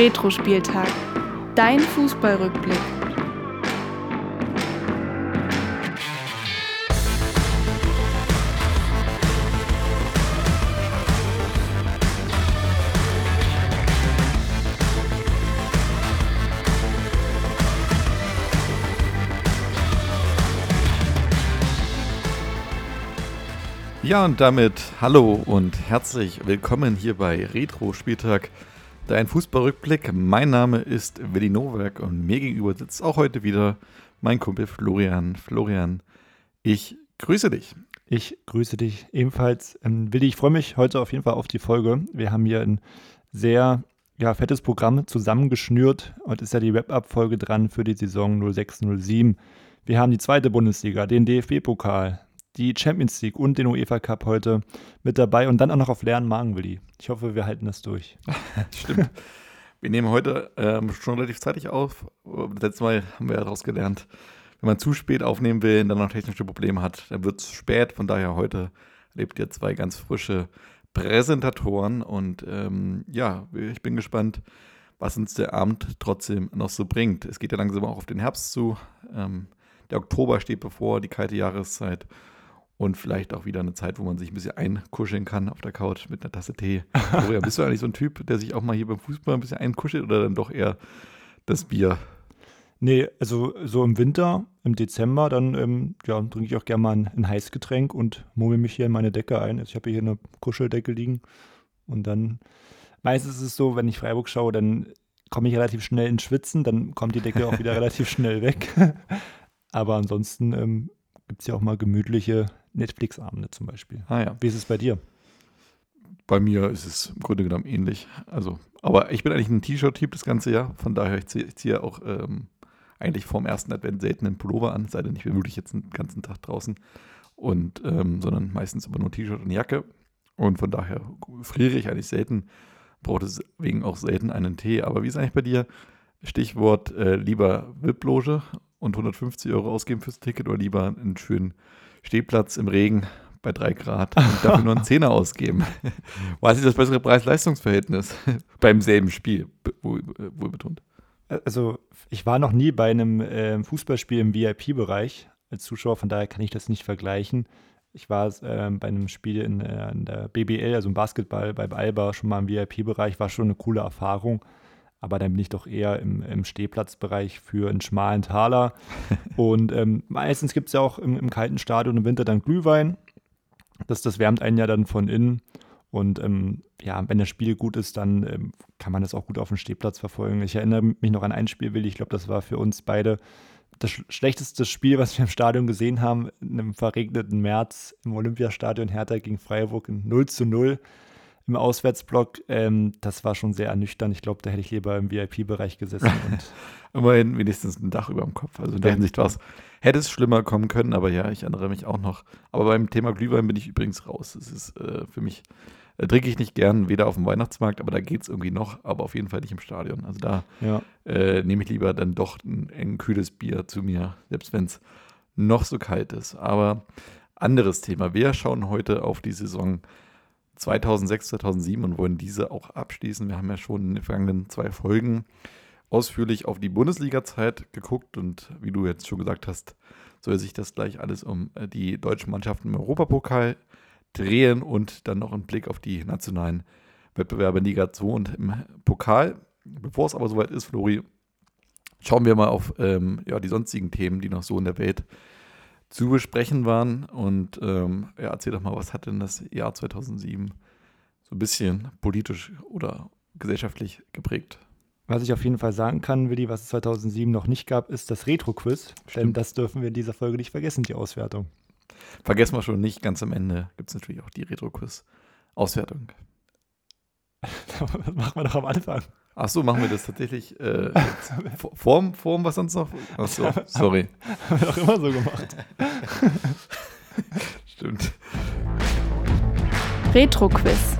Retro-Spieltag. Dein Fußballrückblick. Ja, und damit hallo und herzlich willkommen hier bei Retro Spieltag, dein Fußballrückblick. Mein Name ist Willi Nowak und mir gegenüber sitzt auch heute wieder mein Kumpel Florian. Florian, ich grüße dich. Ich grüße dich ebenfalls. Ähm, Willi, ich freue mich heute auf jeden Fall auf die Folge. Wir haben hier ein sehr ja, fettes Programm zusammengeschnürt. Heute ist ja die Wrap-Up-Folge dran für die Saison 06-07. Wir haben die zweite Bundesliga, den DFB-Pokal, die Champions League und den UEFA Cup heute mit dabei und dann auch noch auf leeren Magen, Willi. Ich hoffe, wir halten das durch. Stimmt. Wir nehmen heute ähm, schon relativ zeitig auf. Letztes Mal haben wir daraus gelernt, wenn man zu spät aufnehmen will und dann noch technische Probleme hat, dann wird es spät. Von daher heute lebt ihr zwei ganz frische Präsentatoren und ähm, ja, ich bin gespannt, was uns der Abend trotzdem noch so bringt. Es geht ja langsam auch auf den Herbst zu. Ähm, der Oktober steht bevor, die kalte Jahreszeit und vielleicht auch wieder eine Zeit, wo man sich ein bisschen einkuscheln kann auf der Couch mit einer Tasse Tee. Florian, bist du eigentlich so ein Typ, der sich auch mal hier beim Fußball ein bisschen einkuschelt oder dann doch eher das Bier? Nee, also so im Winter, im Dezember, dann ähm, ja, trinke ich auch gerne mal ein, ein Heißgetränk und murmel mich hier in meine Decke ein. Also ich habe hier eine Kuscheldecke liegen und dann meistens ist es so, wenn ich Freiburg schaue, dann komme ich relativ schnell ins Schwitzen, dann kommt die Decke auch wieder relativ schnell weg. Aber ansonsten ähm, gibt es ja auch mal gemütliche Netflix-Abende zum Beispiel. Ah ja. Wie ist es bei dir? Bei mir ist es im Grunde genommen ähnlich. Also, aber ich bin eigentlich ein T-Shirt-Typ das ganze Jahr. Von daher, ich ziehe zieh auch ähm, eigentlich vorm ersten Advent selten einen Pullover an, sei denn ich bin wirklich jetzt den ganzen Tag draußen. Und, ähm, sondern meistens immer nur T-Shirt und Jacke. Und von daher friere ich eigentlich selten, brauche deswegen auch selten einen Tee. Aber wie ist eigentlich bei dir? Stichwort äh, lieber VIP-Loge und 150 Euro ausgeben fürs Ticket oder lieber einen schönen Stehplatz im Regen bei drei Grad und dafür nur einen Zehner ausgeben. Was ist das bessere Preis-Leistungs-Verhältnis beim selben Spiel, wohl, wohl betont? Also ich war noch nie bei einem äh, Fußballspiel im VIP-Bereich als Zuschauer, von daher kann ich das nicht vergleichen. Ich war äh, bei einem Spiel in, äh, in, der BBL, also im Basketball bei Alba, schon mal im VIP-Bereich, war schon eine coole Erfahrung. Aber dann bin ich doch eher im, im Stehplatzbereich für einen schmalen Taler. und ähm, meistens gibt es ja auch im, im, kalten Stadion im Winter dann Glühwein. Das, das wärmt einen ja dann von innen. Und ähm, ja, wenn das Spiel gut ist, dann ähm, kann man das auch gut auf dem Stehplatz verfolgen. Ich erinnere mich noch an ein Spiel, Willi. Ich glaube, das war für uns beide das schlechteste Spiel, was wir im Stadion gesehen haben, in einem verregneten März im Olympiastadion Hertha gegen Freiburg in 0 zu 0 im Auswärtsblock. Ähm, das war schon sehr ernüchternd. Ich glaube, da hätte ich lieber im VIP-Bereich gesessen. Immerhin wenigstens ein Dach über dem Kopf. Also in der Hinsicht war es, hätte es schlimmer kommen können, aber ja, ich erinnere mich auch noch. Aber beim Thema Glühwein bin ich übrigens raus. Es ist äh, für mich, äh, trinke ich nicht gern, weder auf dem Weihnachtsmarkt, aber da geht es irgendwie noch, aber auf jeden Fall nicht im Stadion. Also da ja. äh, nehme ich lieber dann doch ein, ein kühles Bier zu mir, selbst wenn es noch so kalt ist. Aber anderes Thema. Wir schauen heute auf die Saison 2006, 2007 und wollen diese auch abschließen. Wir haben ja schon in den vergangenen zwei Folgen ausführlich auf die Bundesliga-Zeit geguckt und wie du jetzt schon gesagt hast, soll sich das gleich alles um äh, die deutschen Mannschaften im Europapokal drehen und dann noch einen Blick auf die nationalen Wettbewerbe in Liga 2 und im Pokal. Bevor es aber soweit ist, Flori, schauen wir mal auf ähm, ja, die sonstigen Themen, die noch so in der Welt zu besprechen waren. Und ähm, ja, erzähl doch mal, was hat denn das Jahr 2007 so ein bisschen politisch oder gesellschaftlich geprägt? Was ich auf jeden Fall sagen kann, Willi, was es 2007 noch nicht gab, ist das Retro-Quiz. Denn das dürfen wir in dieser Folge nicht vergessen, die Auswertung. Vergessen wir schon nicht, ganz am Ende gibt es natürlich auch die Retro-Quiz-Auswertung. das machen wir doch am Anfang. Ach so, machen wir das tatsächlich äh, Form, Form, was sonst noch? Ach so, sorry. Haben wir doch immer so gemacht. Stimmt. Retro-Quiz.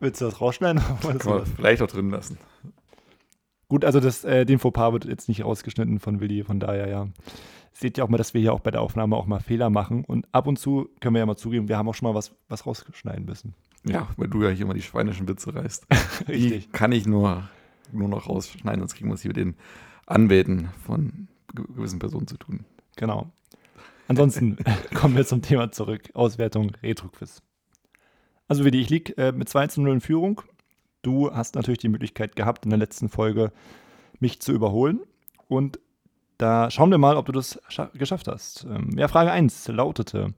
Willst du das rausschneiden? Kann man vielleicht auch drin lassen. Gut, also das, äh, den Fauxpas wird jetzt nicht rausgeschnitten von Willi, von daher ja. Seht ihr auch mal, dass wir hier auch bei der Aufnahme auch mal Fehler machen und ab und zu können wir ja mal zugeben, wir haben auch schon mal was, was rausschneiden müssen. Ja, weil du ja hier immer die schweinischen Witze reißt. Richtig. Die kann ich nur, nur noch rausschneiden, sonst kriegen wir es hier mit den Anwälten von ge- gewissen Personen zu tun. Genau. Ansonsten kommen wir zum Thema zurück. Auswertung Retro-Quiz. Also wie ich liege äh, mit 2 zu 0 in Führung. Du hast natürlich die Möglichkeit gehabt, in der letzten Folge mich zu überholen. Und da schauen wir mal, ob du das scha- geschafft hast. Ähm, ja, Frage 1 lautete,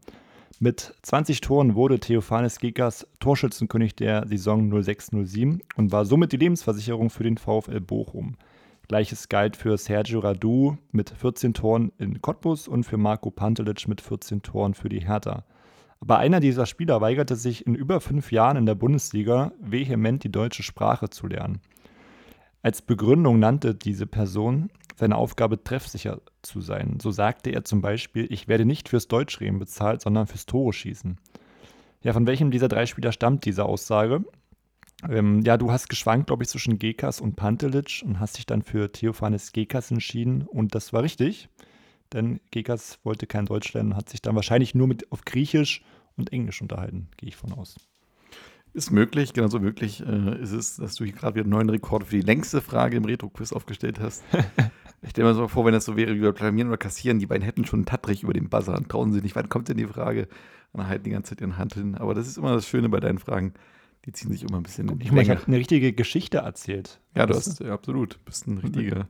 mit 20 Toren wurde Theophanes Gekas Torschützenkönig der Saison 06-07 und war somit die Lebensversicherung für den VfL Bochum. Gleiches galt für Sergio Radu mit 14 Toren in Cottbus und für Marco Pantelic mit 14 Toren für die Hertha. Aber einer dieser Spieler weigerte sich in über fünf Jahren in der Bundesliga vehement die deutsche Sprache zu lernen. Als Begründung nannte diese Person seine Aufgabe treffsicher zu sein. So sagte er zum Beispiel, ich werde nicht fürs Deutschreden bezahlt, sondern fürs Tore schießen. Ja, von welchem dieser drei Spieler stammt diese Aussage? Ähm, ja, du hast geschwankt, glaube ich, zwischen Gekas und Pantelic und hast dich dann für Theophanes Gekas entschieden und das war richtig, denn Gekas wollte kein Deutsch lernen und hat sich dann wahrscheinlich nur mit auf Griechisch und Englisch unterhalten, gehe ich von aus. Ist möglich, genauso möglich äh, ist es, dass du hier gerade wieder einen neuen Rekord für die längste Frage im Retro-Quiz aufgestellt hast. ich stelle mir so vor, wenn das so wäre wie bei Blamieren oder Kassieren, die beiden hätten schon einen Tattrich über den Buzzer und trauen sich nicht, wann kommt denn die Frage? Und dann halten die ganze Zeit ihren Hand hin. Aber das ist immer das Schöne bei deinen Fragen. Die ziehen sich immer ein bisschen in die Ich meine, ich habe eine richtige Geschichte erzählt. Ja, du hast, ja, absolut. Bist ein richtiger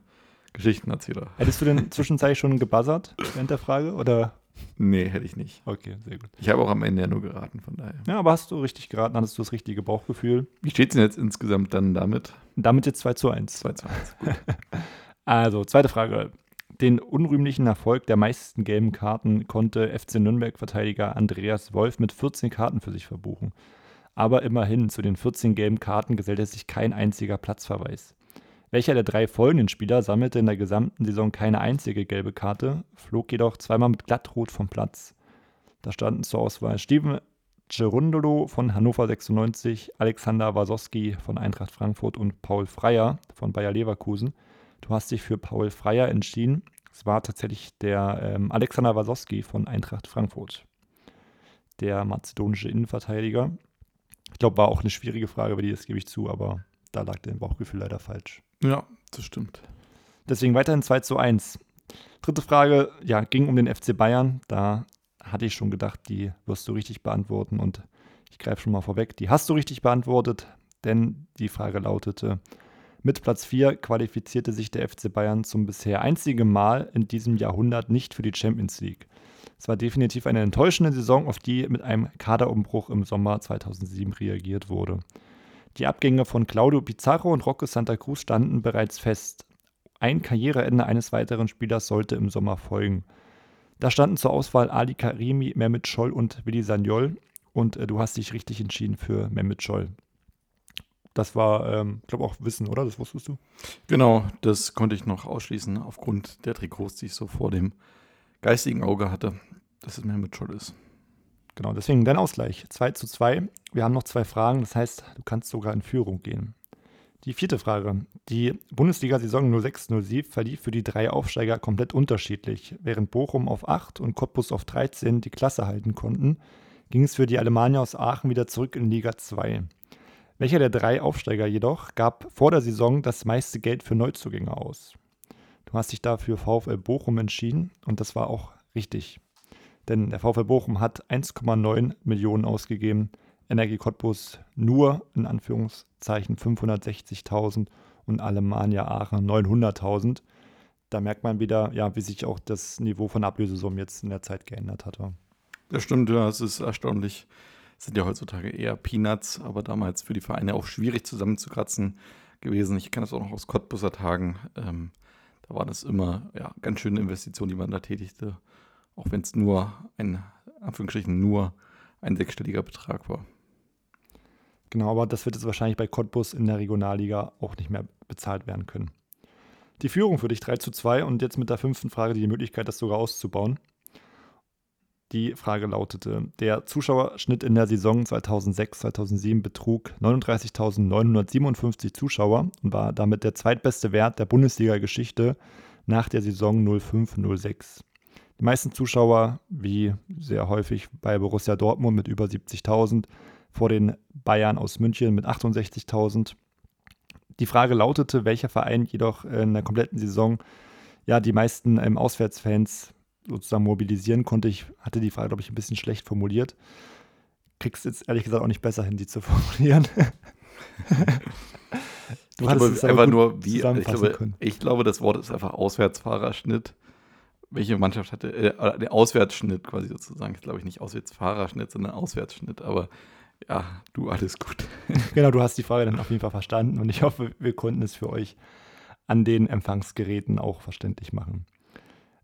Geschichtenerzähler. Hättest du denn zwischenzeitlich schon gebuzzert während der Frage? Oder? Nee, hätte ich nicht. Okay, sehr gut. Ich habe auch am Ende ja nur geraten, von daher. Ja, aber hast du richtig geraten, hattest du das richtige Bauchgefühl. Wie steht es denn jetzt insgesamt dann damit? Damit jetzt 2 zu 1. 2 zu 1. Gut. Also, zweite Frage. Den unrühmlichen Erfolg der meisten gelben Karten konnte FC Nürnberg-Verteidiger Andreas Wolf mit 14 Karten für sich verbuchen. Aber immerhin, zu den 14 gelben Karten gesellte sich kein einziger Platzverweis. Welcher der drei folgenden Spieler sammelte in der gesamten Saison keine einzige gelbe Karte, flog jedoch zweimal mit Glattrot vom Platz? Da standen zur Auswahl Steven Gerundolo von Hannover 96, Alexander Wasowski von Eintracht Frankfurt und Paul Freier von Bayer Leverkusen. Du hast dich für Paul Freier entschieden. Es war tatsächlich der ähm, Alexander Wasowski von Eintracht Frankfurt, der mazedonische Innenverteidiger. Ich glaube, war auch eine schwierige Frage, über die das gebe ich zu, aber da lag dein Bauchgefühl leider falsch. Ja, das stimmt. Deswegen weiterhin 2 zu 1. Dritte Frage, ja, ging um den FC Bayern. Da hatte ich schon gedacht, die wirst du richtig beantworten und ich greife schon mal vorweg. Die hast du richtig beantwortet, denn die Frage lautete: Mit Platz 4 qualifizierte sich der FC Bayern zum bisher einzigen Mal in diesem Jahrhundert nicht für die Champions League. Es war definitiv eine enttäuschende Saison, auf die mit einem Kaderumbruch im Sommer 2007 reagiert wurde. Die Abgänge von Claudio Pizarro und Roque Santa Cruz standen bereits fest. Ein Karriereende eines weiteren Spielers sollte im Sommer folgen. Da standen zur Auswahl Ali Karimi, Mehmet Scholl und Willi Sagnol. Und äh, du hast dich richtig entschieden für Mehmet Scholl. Das war, ähm, glaube, auch Wissen, oder? Das wusstest du? Genau, das konnte ich noch ausschließen aufgrund der Trikots, die ich so vor dem geistigen Auge hatte, dass es mir mit Scholl ist. Genau, deswegen dein Ausgleich. 2 zu 2. Wir haben noch zwei Fragen, das heißt, du kannst sogar in Führung gehen. Die vierte Frage. Die Bundesliga-Saison 06-07 verlief für die drei Aufsteiger komplett unterschiedlich. Während Bochum auf 8 und Cottbus auf 13 die Klasse halten konnten, ging es für die Alemannia aus Aachen wieder zurück in Liga 2. Welcher der drei Aufsteiger jedoch gab vor der Saison das meiste Geld für Neuzugänge aus? Du hast dich dafür VfL Bochum entschieden und das war auch richtig. Denn der VfL Bochum hat 1,9 Millionen ausgegeben, Energie Cottbus nur in Anführungszeichen 560.000 und Alemannia Aachen 900.000. Da merkt man wieder, ja, wie sich auch das Niveau von Ablösesummen jetzt in der Zeit geändert hatte. Das stimmt, ja, es ist erstaunlich. Es sind ja heutzutage eher Peanuts, aber damals für die Vereine auch schwierig zusammenzukratzen gewesen. Ich kenne das auch noch aus Cottbuser Tagen. Ähm, da war das immer ja, ganz schöne Investition, die man da tätigte. Auch wenn es nur ein, Anführungsstrichen, nur ein sechsstelliger Betrag war. Genau, aber das wird jetzt wahrscheinlich bei Cottbus in der Regionalliga auch nicht mehr bezahlt werden können. Die Führung für dich 3 zu 2 und jetzt mit der fünften Frage die Möglichkeit, das sogar auszubauen. Die Frage lautete: Der Zuschauerschnitt in der Saison 2006-2007 betrug 39.957 Zuschauer und war damit der zweitbeste Wert der Bundesliga-Geschichte nach der Saison 05-06. Die meisten Zuschauer, wie sehr häufig bei Borussia Dortmund mit über 70.000, vor den Bayern aus München mit 68.000. Die Frage lautete, welcher Verein jedoch in der kompletten Saison ja die meisten ähm, Auswärtsfans sozusagen mobilisieren konnte. Ich hatte die Frage, glaube ich, ein bisschen schlecht formuliert. Kriegst jetzt ehrlich gesagt auch nicht besser hin, die zu formulieren. du ich glaube, es einfach nur, wie, ich glaube, ich glaube, das Wort ist einfach Auswärtsfahrerschnitt. Welche Mannschaft hatte, äh, der Auswärtsschnitt quasi sozusagen. Ich glaube ich nicht Auswärtsfahrerschnitt, sondern Auswärtsschnitt. Aber ja, du, alles gut. genau, du hast die Frage dann auf jeden Fall verstanden und ich hoffe, wir konnten es für euch an den Empfangsgeräten auch verständlich machen.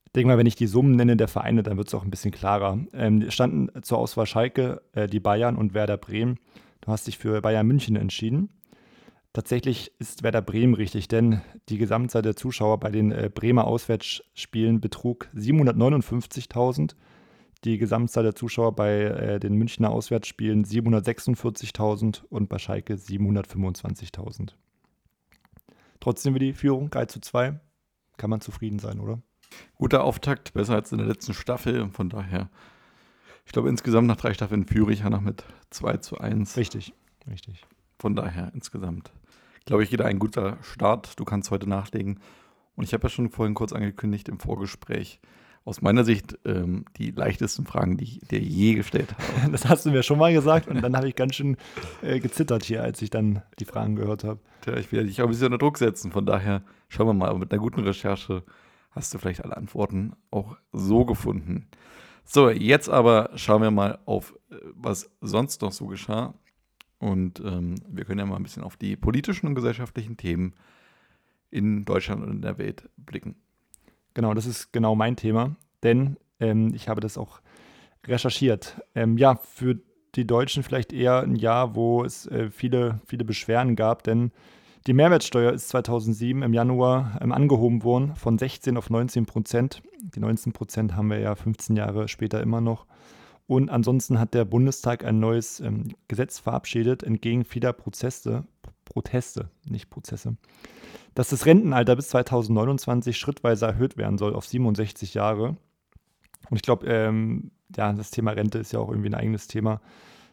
Ich denke mal, wenn ich die Summen nenne der Vereine, dann wird es auch ein bisschen klarer. Ähm, standen zur Auswahl Schalke, äh, die Bayern und Werder Bremen. Du hast dich für Bayern München entschieden. Tatsächlich ist Werder Bremen richtig, denn die Gesamtzahl der Zuschauer bei den äh, Bremer Auswärtsspielen betrug 759.000 die Gesamtzahl der Zuschauer bei äh, den Münchner Auswärtsspielen 746.000 und bei Schalke 725.000. Trotzdem wie die Führung, 3 zu 2. Kann man zufrieden sein, oder? Guter Auftakt, besser als in der letzten Staffel. Von daher, ich glaube, insgesamt nach drei Staffeln führe ich ja noch mit 2 zu 1. Richtig, richtig. Von daher, insgesamt, glaube ich, jeder ein guter Start. Du kannst heute nachlegen. Und ich habe ja schon vorhin kurz angekündigt im Vorgespräch, aus meiner Sicht ähm, die leichtesten Fragen, die ich dir je gestellt habe. Das hast du mir schon mal gesagt und dann habe ich ganz schön äh, gezittert hier, als ich dann die Fragen gehört habe. Tja, ich will dich auch ein bisschen unter Druck setzen. Von daher schauen wir mal. Aber mit einer guten Recherche hast du vielleicht alle Antworten auch so gefunden. So, jetzt aber schauen wir mal auf, äh, was sonst noch so geschah. Und ähm, wir können ja mal ein bisschen auf die politischen und gesellschaftlichen Themen in Deutschland und in der Welt blicken. Genau, das ist genau mein Thema, denn ähm, ich habe das auch recherchiert. Ähm, ja, für die Deutschen vielleicht eher ein Jahr, wo es äh, viele, viele Beschwerden gab, denn die Mehrwertsteuer ist 2007 im Januar ähm, angehoben worden von 16 auf 19 Prozent. Die 19 Prozent haben wir ja 15 Jahre später immer noch. Und ansonsten hat der Bundestag ein neues ähm, Gesetz verabschiedet, entgegen vieler Prozesse, Proteste, nicht Prozesse, dass das Rentenalter bis 2029 schrittweise erhöht werden soll auf 67 Jahre. Und ich glaube, ähm, ja, das Thema Rente ist ja auch irgendwie ein eigenes Thema.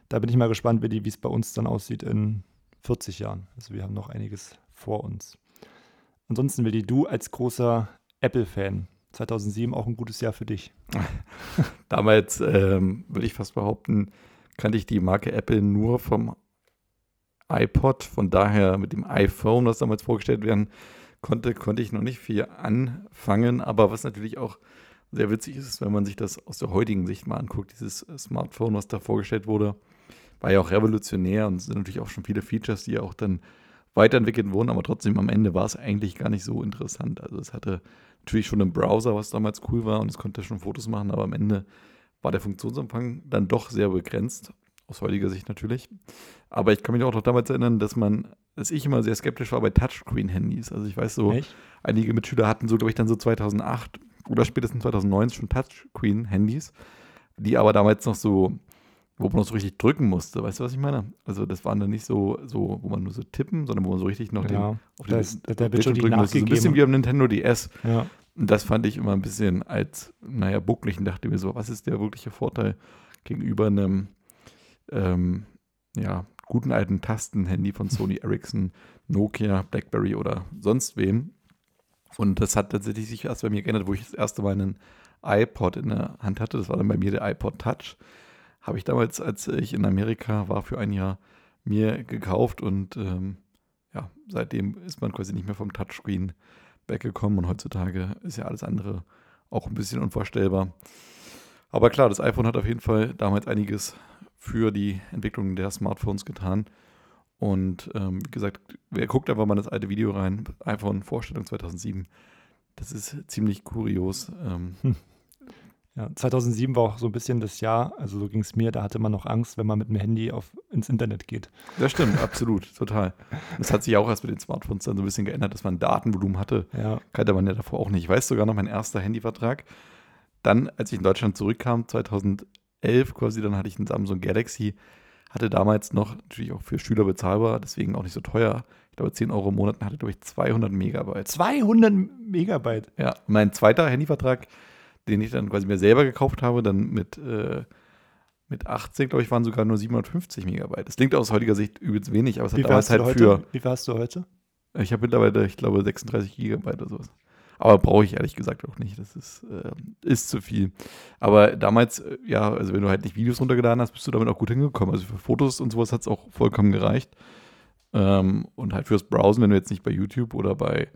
Da bin ich mal gespannt, wie es bei uns dann aussieht in 40 Jahren. Also wir haben noch einiges vor uns. Ansonsten, Willi, du als großer Apple-Fan, 2007 auch ein gutes Jahr für dich. Damals, ähm, würde ich fast behaupten, kannte ich die Marke Apple nur vom iPod. Von daher mit dem iPhone, was damals vorgestellt werden konnte, konnte ich noch nicht viel anfangen. Aber was natürlich auch sehr witzig ist, wenn man sich das aus der heutigen Sicht mal anguckt, dieses Smartphone, was da vorgestellt wurde, war ja auch revolutionär und sind natürlich auch schon viele Features, die ja auch dann weiterentwickelt wurden, aber trotzdem am Ende war es eigentlich gar nicht so interessant. Also es hatte natürlich schon einen Browser, was damals cool war und es konnte schon Fotos machen, aber am Ende war der Funktionsumfang dann doch sehr begrenzt aus heutiger Sicht natürlich. Aber ich kann mich auch noch damals erinnern, dass man, dass ich immer sehr skeptisch war bei Touchscreen-Handys. Also ich weiß so, Echt? einige Mitschüler hatten so, glaube ich, dann so 2008 oder spätestens 2009 schon Touchscreen-Handys, die aber damals noch so, wo man so richtig drücken musste. Weißt du, was ich meine? Also das waren dann nicht so, so wo man nur so tippen, sondern wo man so richtig noch ja, den, auf das, den, der Bildschirm drücken musste. So ein bisschen wie am Nintendo DS. Ja. Und das fand ich immer ein bisschen als, naja, bucklig und dachte mir so, was ist der wirkliche Vorteil gegenüber einem ähm, ja, guten alten Tastenhandy von Sony Ericsson, Nokia, Blackberry oder sonst wem. Und das hat tatsächlich sich erst bei mir geändert, wo ich das erste Mal einen iPod in der Hand hatte. Das war dann bei mir der iPod Touch. Habe ich damals, als ich in Amerika war, für ein Jahr mir gekauft und ähm, ja, seitdem ist man quasi nicht mehr vom Touchscreen weggekommen und heutzutage ist ja alles andere auch ein bisschen unvorstellbar. Aber klar, das iPhone hat auf jeden Fall damals einiges für die Entwicklung der Smartphones getan. Und ähm, wie gesagt, wer guckt einfach mal das alte Video rein, iPhone Vorstellung 2007. Das ist ziemlich kurios. Ähm. Hm. Ja, 2007 war auch so ein bisschen das Jahr, also so ging es mir, da hatte man noch Angst, wenn man mit dem Handy auf, ins Internet geht. Das stimmt, absolut, total. Das hat sich auch erst mit den Smartphones dann so ein bisschen geändert, dass man Datenvolumen hatte. Ja. Kannte man ja davor auch nicht. Ich weiß sogar noch, mein erster Handyvertrag. Dann, als ich in Deutschland zurückkam, 2000, 11 quasi, dann hatte ich einen Samsung Galaxy, hatte damals noch natürlich auch für Schüler bezahlbar, deswegen auch nicht so teuer. Ich glaube, 10 Euro im Monat hatte, glaube ich, 200 Megabyte. 200 Megabyte? Ja, mein zweiter Handyvertrag, den ich dann quasi mir selber gekauft habe, dann mit, äh, mit 18, glaube ich, waren sogar nur 750 Megabyte. Das klingt aus heutiger Sicht übelst wenig, aber es Wie hat damals halt heute? für. Wie viel hast du heute? Ich habe mittlerweile, ich glaube, 36 Gigabyte oder sowas. Aber brauche ich ehrlich gesagt auch nicht. Das ist, äh, ist zu viel. Aber damals, äh, ja, also wenn du halt nicht Videos runtergeladen hast, bist du damit auch gut hingekommen. Also für Fotos und sowas hat es auch vollkommen gereicht. Ähm, und halt fürs Browsen, wenn du jetzt nicht bei YouTube oder bei,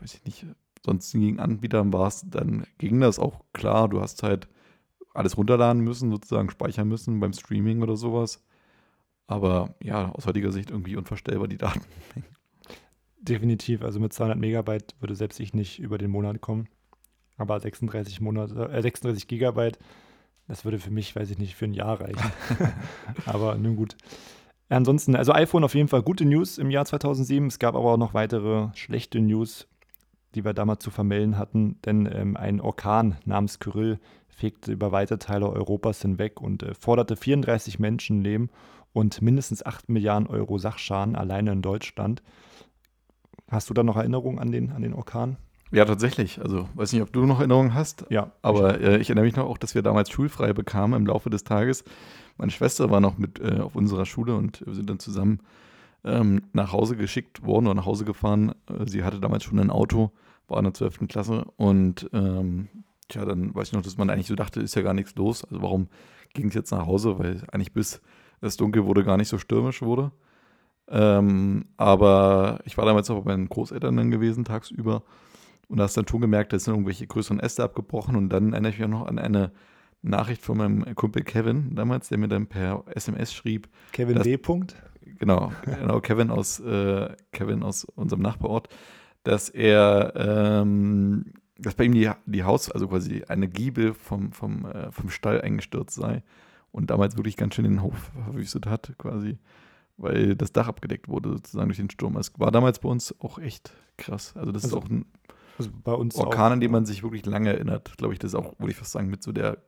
weiß ich nicht, sonstigen Anbietern warst, dann ging das auch klar. Du hast halt alles runterladen müssen, sozusagen speichern müssen beim Streaming oder sowas. Aber ja, aus heutiger Sicht irgendwie unvorstellbar die Daten. Definitiv. Also mit 200 Megabyte würde selbst ich nicht über den Monat kommen. Aber 36 Monate, äh, 36 Gigabyte, das würde für mich, weiß ich nicht, für ein Jahr reichen. aber nun gut. Ansonsten, also iPhone auf jeden Fall gute News im Jahr 2007. Es gab aber auch noch weitere schlechte News, die wir damals zu vermelden hatten, denn ähm, ein Orkan namens Kyrill fegte über weite Teile Europas hinweg und äh, forderte 34 Menschenleben und mindestens 8 Milliarden Euro Sachschaden alleine in Deutschland. Hast du da noch Erinnerungen an den, an den Orkan? Ja, tatsächlich. Also, weiß nicht, ob du noch Erinnerungen hast. Ja. Aber äh, ich erinnere mich noch auch, dass wir damals schulfrei bekamen im Laufe des Tages. Meine Schwester war noch mit äh, auf unserer Schule und wir sind dann zusammen ähm, nach Hause geschickt worden oder nach Hause gefahren. Äh, sie hatte damals schon ein Auto, war in der 12. Klasse und ähm, tja, dann weiß ich noch, dass man eigentlich so dachte, ist ja gar nichts los. Also warum ging es jetzt nach Hause? Weil eigentlich bis es dunkel wurde gar nicht so stürmisch wurde. Ähm, aber ich war damals auch bei meinen Großeltern dann gewesen, tagsüber. Und da hast dann schon gemerkt, da sind irgendwelche größeren Äste abgebrochen. Und dann erinnere ich mich auch noch an eine Nachricht von meinem Kumpel Kevin damals, der mir dann per SMS schrieb. Kevin Das- B. Punkt. Genau, genau Kevin aus äh, Kevin aus unserem Nachbarort, dass er, ähm, dass bei ihm die, die Haus, also quasi eine Giebel vom, vom, äh, vom Stall eingestürzt sei und damals wirklich ganz schön den Hof verwüstet hat, quasi, weil das Dach abgedeckt wurde sozusagen durch den Sturm. Es war damals bei uns auch echt krass. Also das Also ist auch ein Also bei uns Orkan, auch, an den man sich wirklich lange erinnert. Glaube ich, das ist auch, würde ich fast sagen, mit so der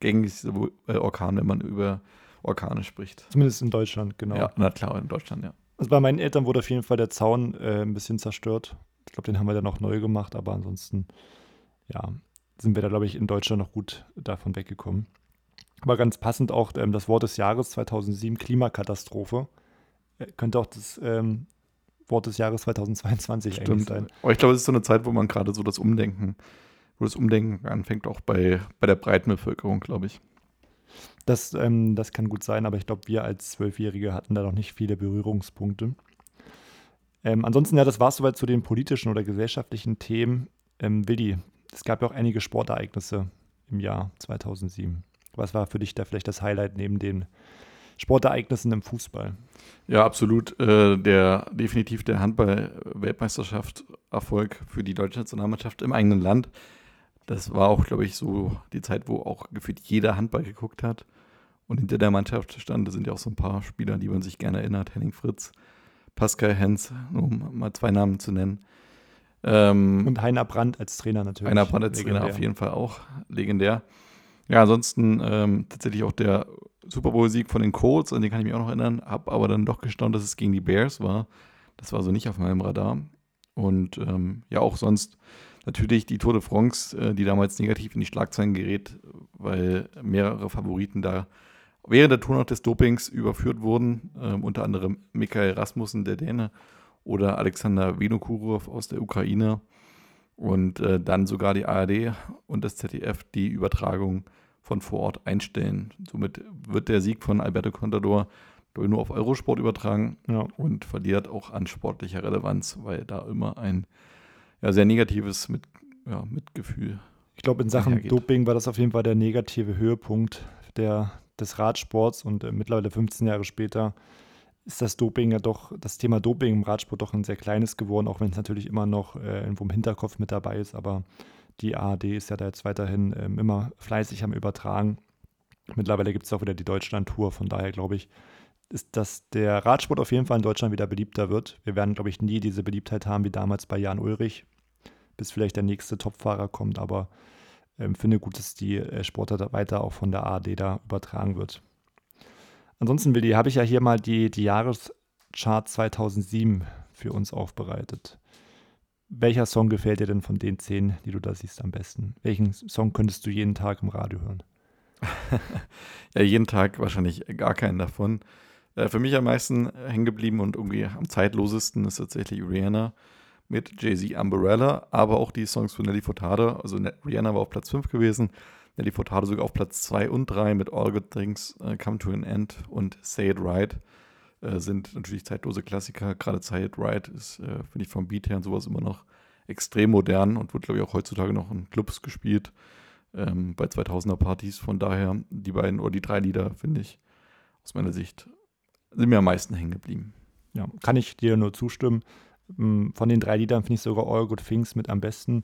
gängigste äh, Orkan, wenn man über Orkane spricht. Zumindest in Deutschland, genau. Ja, na klar, in Deutschland, ja. Also bei meinen Eltern wurde auf jeden Fall der Zaun äh, ein bisschen zerstört. Ich glaube, den haben wir dann noch neu gemacht, aber ansonsten, ja, sind wir da, glaube ich, in Deutschland noch gut davon weggekommen. Aber ganz passend auch ähm, das Wort des Jahres 2007, Klimakatastrophe. Äh, könnte auch das ähm, Wort des Jahres 2022 eigentlich sein. Aber ich glaube, es ist so eine Zeit, wo man gerade so das Umdenken, wo das Umdenken anfängt, auch bei, bei der breiten Bevölkerung, glaube ich. Das, ähm, das kann gut sein, aber ich glaube, wir als Zwölfjährige hatten da noch nicht viele Berührungspunkte. Ähm, ansonsten, ja, das war es soweit zu den politischen oder gesellschaftlichen Themen. Ähm, Willi, es gab ja auch einige Sportereignisse im Jahr 2007. Was war für dich da vielleicht das Highlight neben den Sportereignissen im Fußball? Ja, absolut. Äh, der definitiv der Handball-Weltmeisterschaft Erfolg für die deutsche Nationalmannschaft im eigenen Land. Das war auch, glaube ich, so die Zeit, wo auch gefühlt jeder Handball geguckt hat. Und hinter der Mannschaft stand, da sind ja auch so ein paar Spieler, die man sich gerne erinnert. Henning Fritz, Pascal Hens, nur um mal zwei Namen zu nennen. Ähm, Und Heiner Brandt als Trainer natürlich. Einer Brand als Trainer Legendär. auf jeden Fall auch legendär. Ja, ansonsten ähm, tatsächlich auch der Super Bowl-Sieg von den Colts, an den kann ich mich auch noch erinnern, habe aber dann doch gestaunt, dass es gegen die Bears war. Das war so nicht auf meinem Radar. Und ähm, ja, auch sonst natürlich die Tour de France, äh, die damals negativ in die Schlagzeilen gerät, weil mehrere Favoriten da während der Tour noch des Dopings überführt wurden, ähm, unter anderem Mikael Rasmussen, der Däne, oder Alexander Vinokurov aus der Ukraine. Und äh, dann sogar die ARD und das ZDF die Übertragung von vor Ort einstellen. Somit wird der Sieg von Alberto Contador nur auf Eurosport übertragen Ja. und verliert auch an sportlicher Relevanz, weil da immer ein ja, sehr negatives mit, ja, Mitgefühl. Ich glaube, in Sachen einhergeht. Doping war das auf jeden Fall der negative Höhepunkt der, des Radsports und äh, mittlerweile 15 Jahre später ist das Doping ja doch, das Thema Doping im Radsport doch ein sehr kleines geworden, auch wenn es natürlich immer noch äh, irgendwo im Hinterkopf mit dabei ist, aber die ARD ist ja da jetzt weiterhin ähm, immer fleißig am Übertragen. Mittlerweile gibt es auch wieder die Deutschland-Tour, von daher glaube ich, ist, dass der Radsport auf jeden Fall in Deutschland wieder beliebter wird. Wir werden, glaube ich, nie diese Beliebtheit haben wie damals bei Jan Ulrich, bis vielleicht der nächste Topfahrer kommt, aber ähm, finde gut, dass die äh, Sportart weiter auch von der ARD da übertragen wird. Ansonsten, Willi, habe ich ja hier mal die, die Jahreschart 2007 für uns aufbereitet. Welcher Song gefällt dir denn von den zehn, die du da siehst, am besten? Welchen Song könntest du jeden Tag im Radio hören? ja, jeden Tag wahrscheinlich gar keinen davon. Äh, für mich am meisten hängen geblieben und irgendwie am zeitlosesten ist tatsächlich Rihanna mit Jay-Z Umbrella, aber auch die Songs von Nelly Furtado. Also Rihanna war auf Platz 5 gewesen, Nelly Furtado sogar auf Platz 2 und 3 mit All Good Things uh, Come to an End und Say It Right. Äh, sind natürlich zeitlose Klassiker. Gerade Say It Right ist, äh, finde ich, vom Beat her und sowas immer noch extrem modern und wird, glaube ich, auch heutzutage noch in Clubs gespielt. Ähm, bei 2000er Partys. Von daher, die beiden oder die drei Lieder, finde ich, aus meiner Sicht, sind mir am meisten hängen geblieben. Ja, kann ich dir nur zustimmen. Mm, von den drei Liedern finde ich sogar All Good Things mit am besten.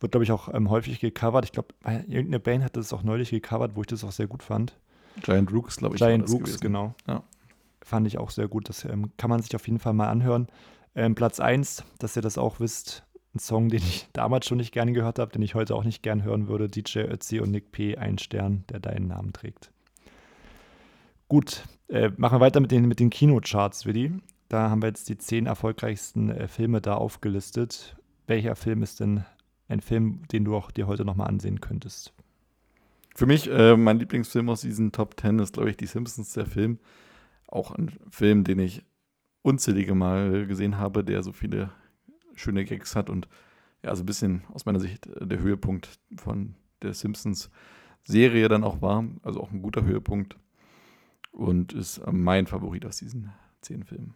Wird, glaube ich, auch ähm, häufig gecovert. Ich glaube, irgendeine Band hat das auch neulich gecovert, wo ich das auch sehr gut fand. Giant Rooks, glaube ich. Giant Rooks, genau. Ja. Fand ich auch sehr gut. Das ähm, kann man sich auf jeden Fall mal anhören. Ähm, Platz 1, dass ihr das auch wisst, ein Song, den ich damals schon nicht gerne gehört habe, den ich heute auch nicht gern hören würde. DJ Ötzi und Nick P., ein Stern, der deinen Namen trägt. Gut, äh, machen wir weiter mit den, mit den Kinocharts, Willi. Da haben wir jetzt die zehn erfolgreichsten äh, Filme da aufgelistet. Welcher Film ist denn ein Film, den du auch dir heute nochmal ansehen könntest? Für mich, äh, mein Lieblingsfilm aus diesen Top Ten ist, glaube ich, Die Simpsons, der Film. Auch ein Film, den ich unzählige Mal gesehen habe, der so viele schöne Gags hat und ja, so ein bisschen aus meiner Sicht äh, der Höhepunkt von der Simpsons-Serie dann auch war. Also auch ein guter Höhepunkt und ist mein Favorit aus diesen zehn Filmen.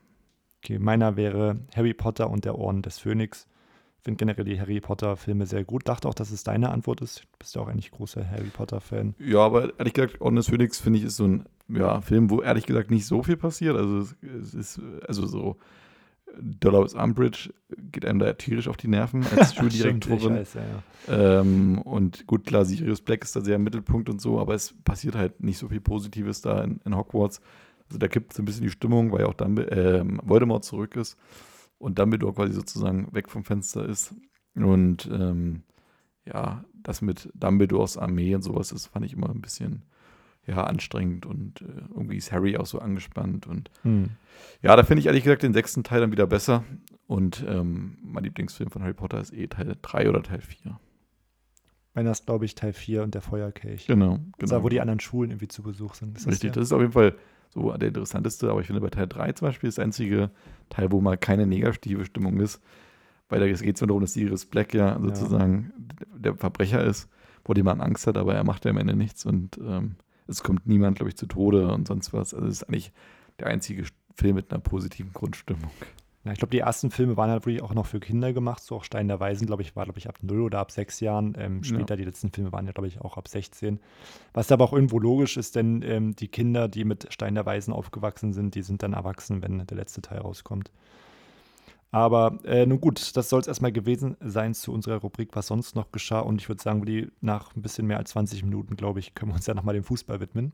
Okay, meiner wäre Harry Potter und der Orden des Phönix. Ich finde generell die Harry Potter-Filme sehr gut. Dachte auch, dass es deine Antwort ist. Du bist ja auch eigentlich großer Harry Potter-Fan. Ja, aber ehrlich gesagt, Orden des Phönix finde ich ist so ein ja, Film, wo ehrlich gesagt nicht so viel passiert. Also es, es ist also so Dolores Umbridge geht einem da tierisch auf die Nerven als Schuldirektorin. Stimmt, ja. ähm, und gut, klar, Sirius Black ist da sehr im Mittelpunkt und so, aber es passiert halt nicht so viel Positives da in, in Hogwarts. Also da kippt so ein bisschen die Stimmung, weil ja auch Dumb äh, Voldemort zurück ist und Dumbledore quasi sozusagen weg vom Fenster ist. Und ähm, ja, das mit Dumbledores Armee und sowas, das fand ich immer ein bisschen ja, anstrengend und äh, irgendwie ist Harry auch so angespannt und hm. ja, da finde ich ehrlich gesagt den sechsten Teil dann wieder besser und ähm, mein Lieblingsfilm von Harry Potter ist eh Teil 3 oder Teil 4. Meiner ist, glaube ich, Teil 4 und der Feuerkelch. Genau, genau. Ist da, wo die anderen Schulen irgendwie zu Besuch sind. Das Richtig, das ist auf jeden Fall so der interessanteste, aber ich finde bei Teil 3 zum Beispiel ist der einzige Teil, wo mal keine negative Stimmung ist, weil da geht es nur darum, dass Sirius Black ja sozusagen ja. der Verbrecher ist, vor dem man Angst hat, aber er macht ja am Ende nichts und ähm, es kommt niemand, glaube ich, zu Tode und sonst was. Also es ist eigentlich der einzige Film mit einer positiven Grundstimmung. Ja, ich glaube, die ersten Filme waren halt wirklich auch noch für Kinder gemacht. So auch Stein der Weisen, glaube ich, war, glaube ich, ab 0 oder ab 6 Jahren. Ähm, später, ja. die letzten Filme waren ja, glaube ich, auch ab 16. Was aber auch irgendwo logisch ist, denn ähm, die Kinder, die mit Stein der Weisen aufgewachsen sind, die sind dann erwachsen, wenn der letzte Teil rauskommt. Aber äh, nun gut, das soll es erstmal gewesen sein zu unserer Rubrik, was sonst noch geschah. Und ich würde sagen, die nach ein bisschen mehr als 20 Minuten, glaube ich, können wir uns ja nochmal dem Fußball widmen.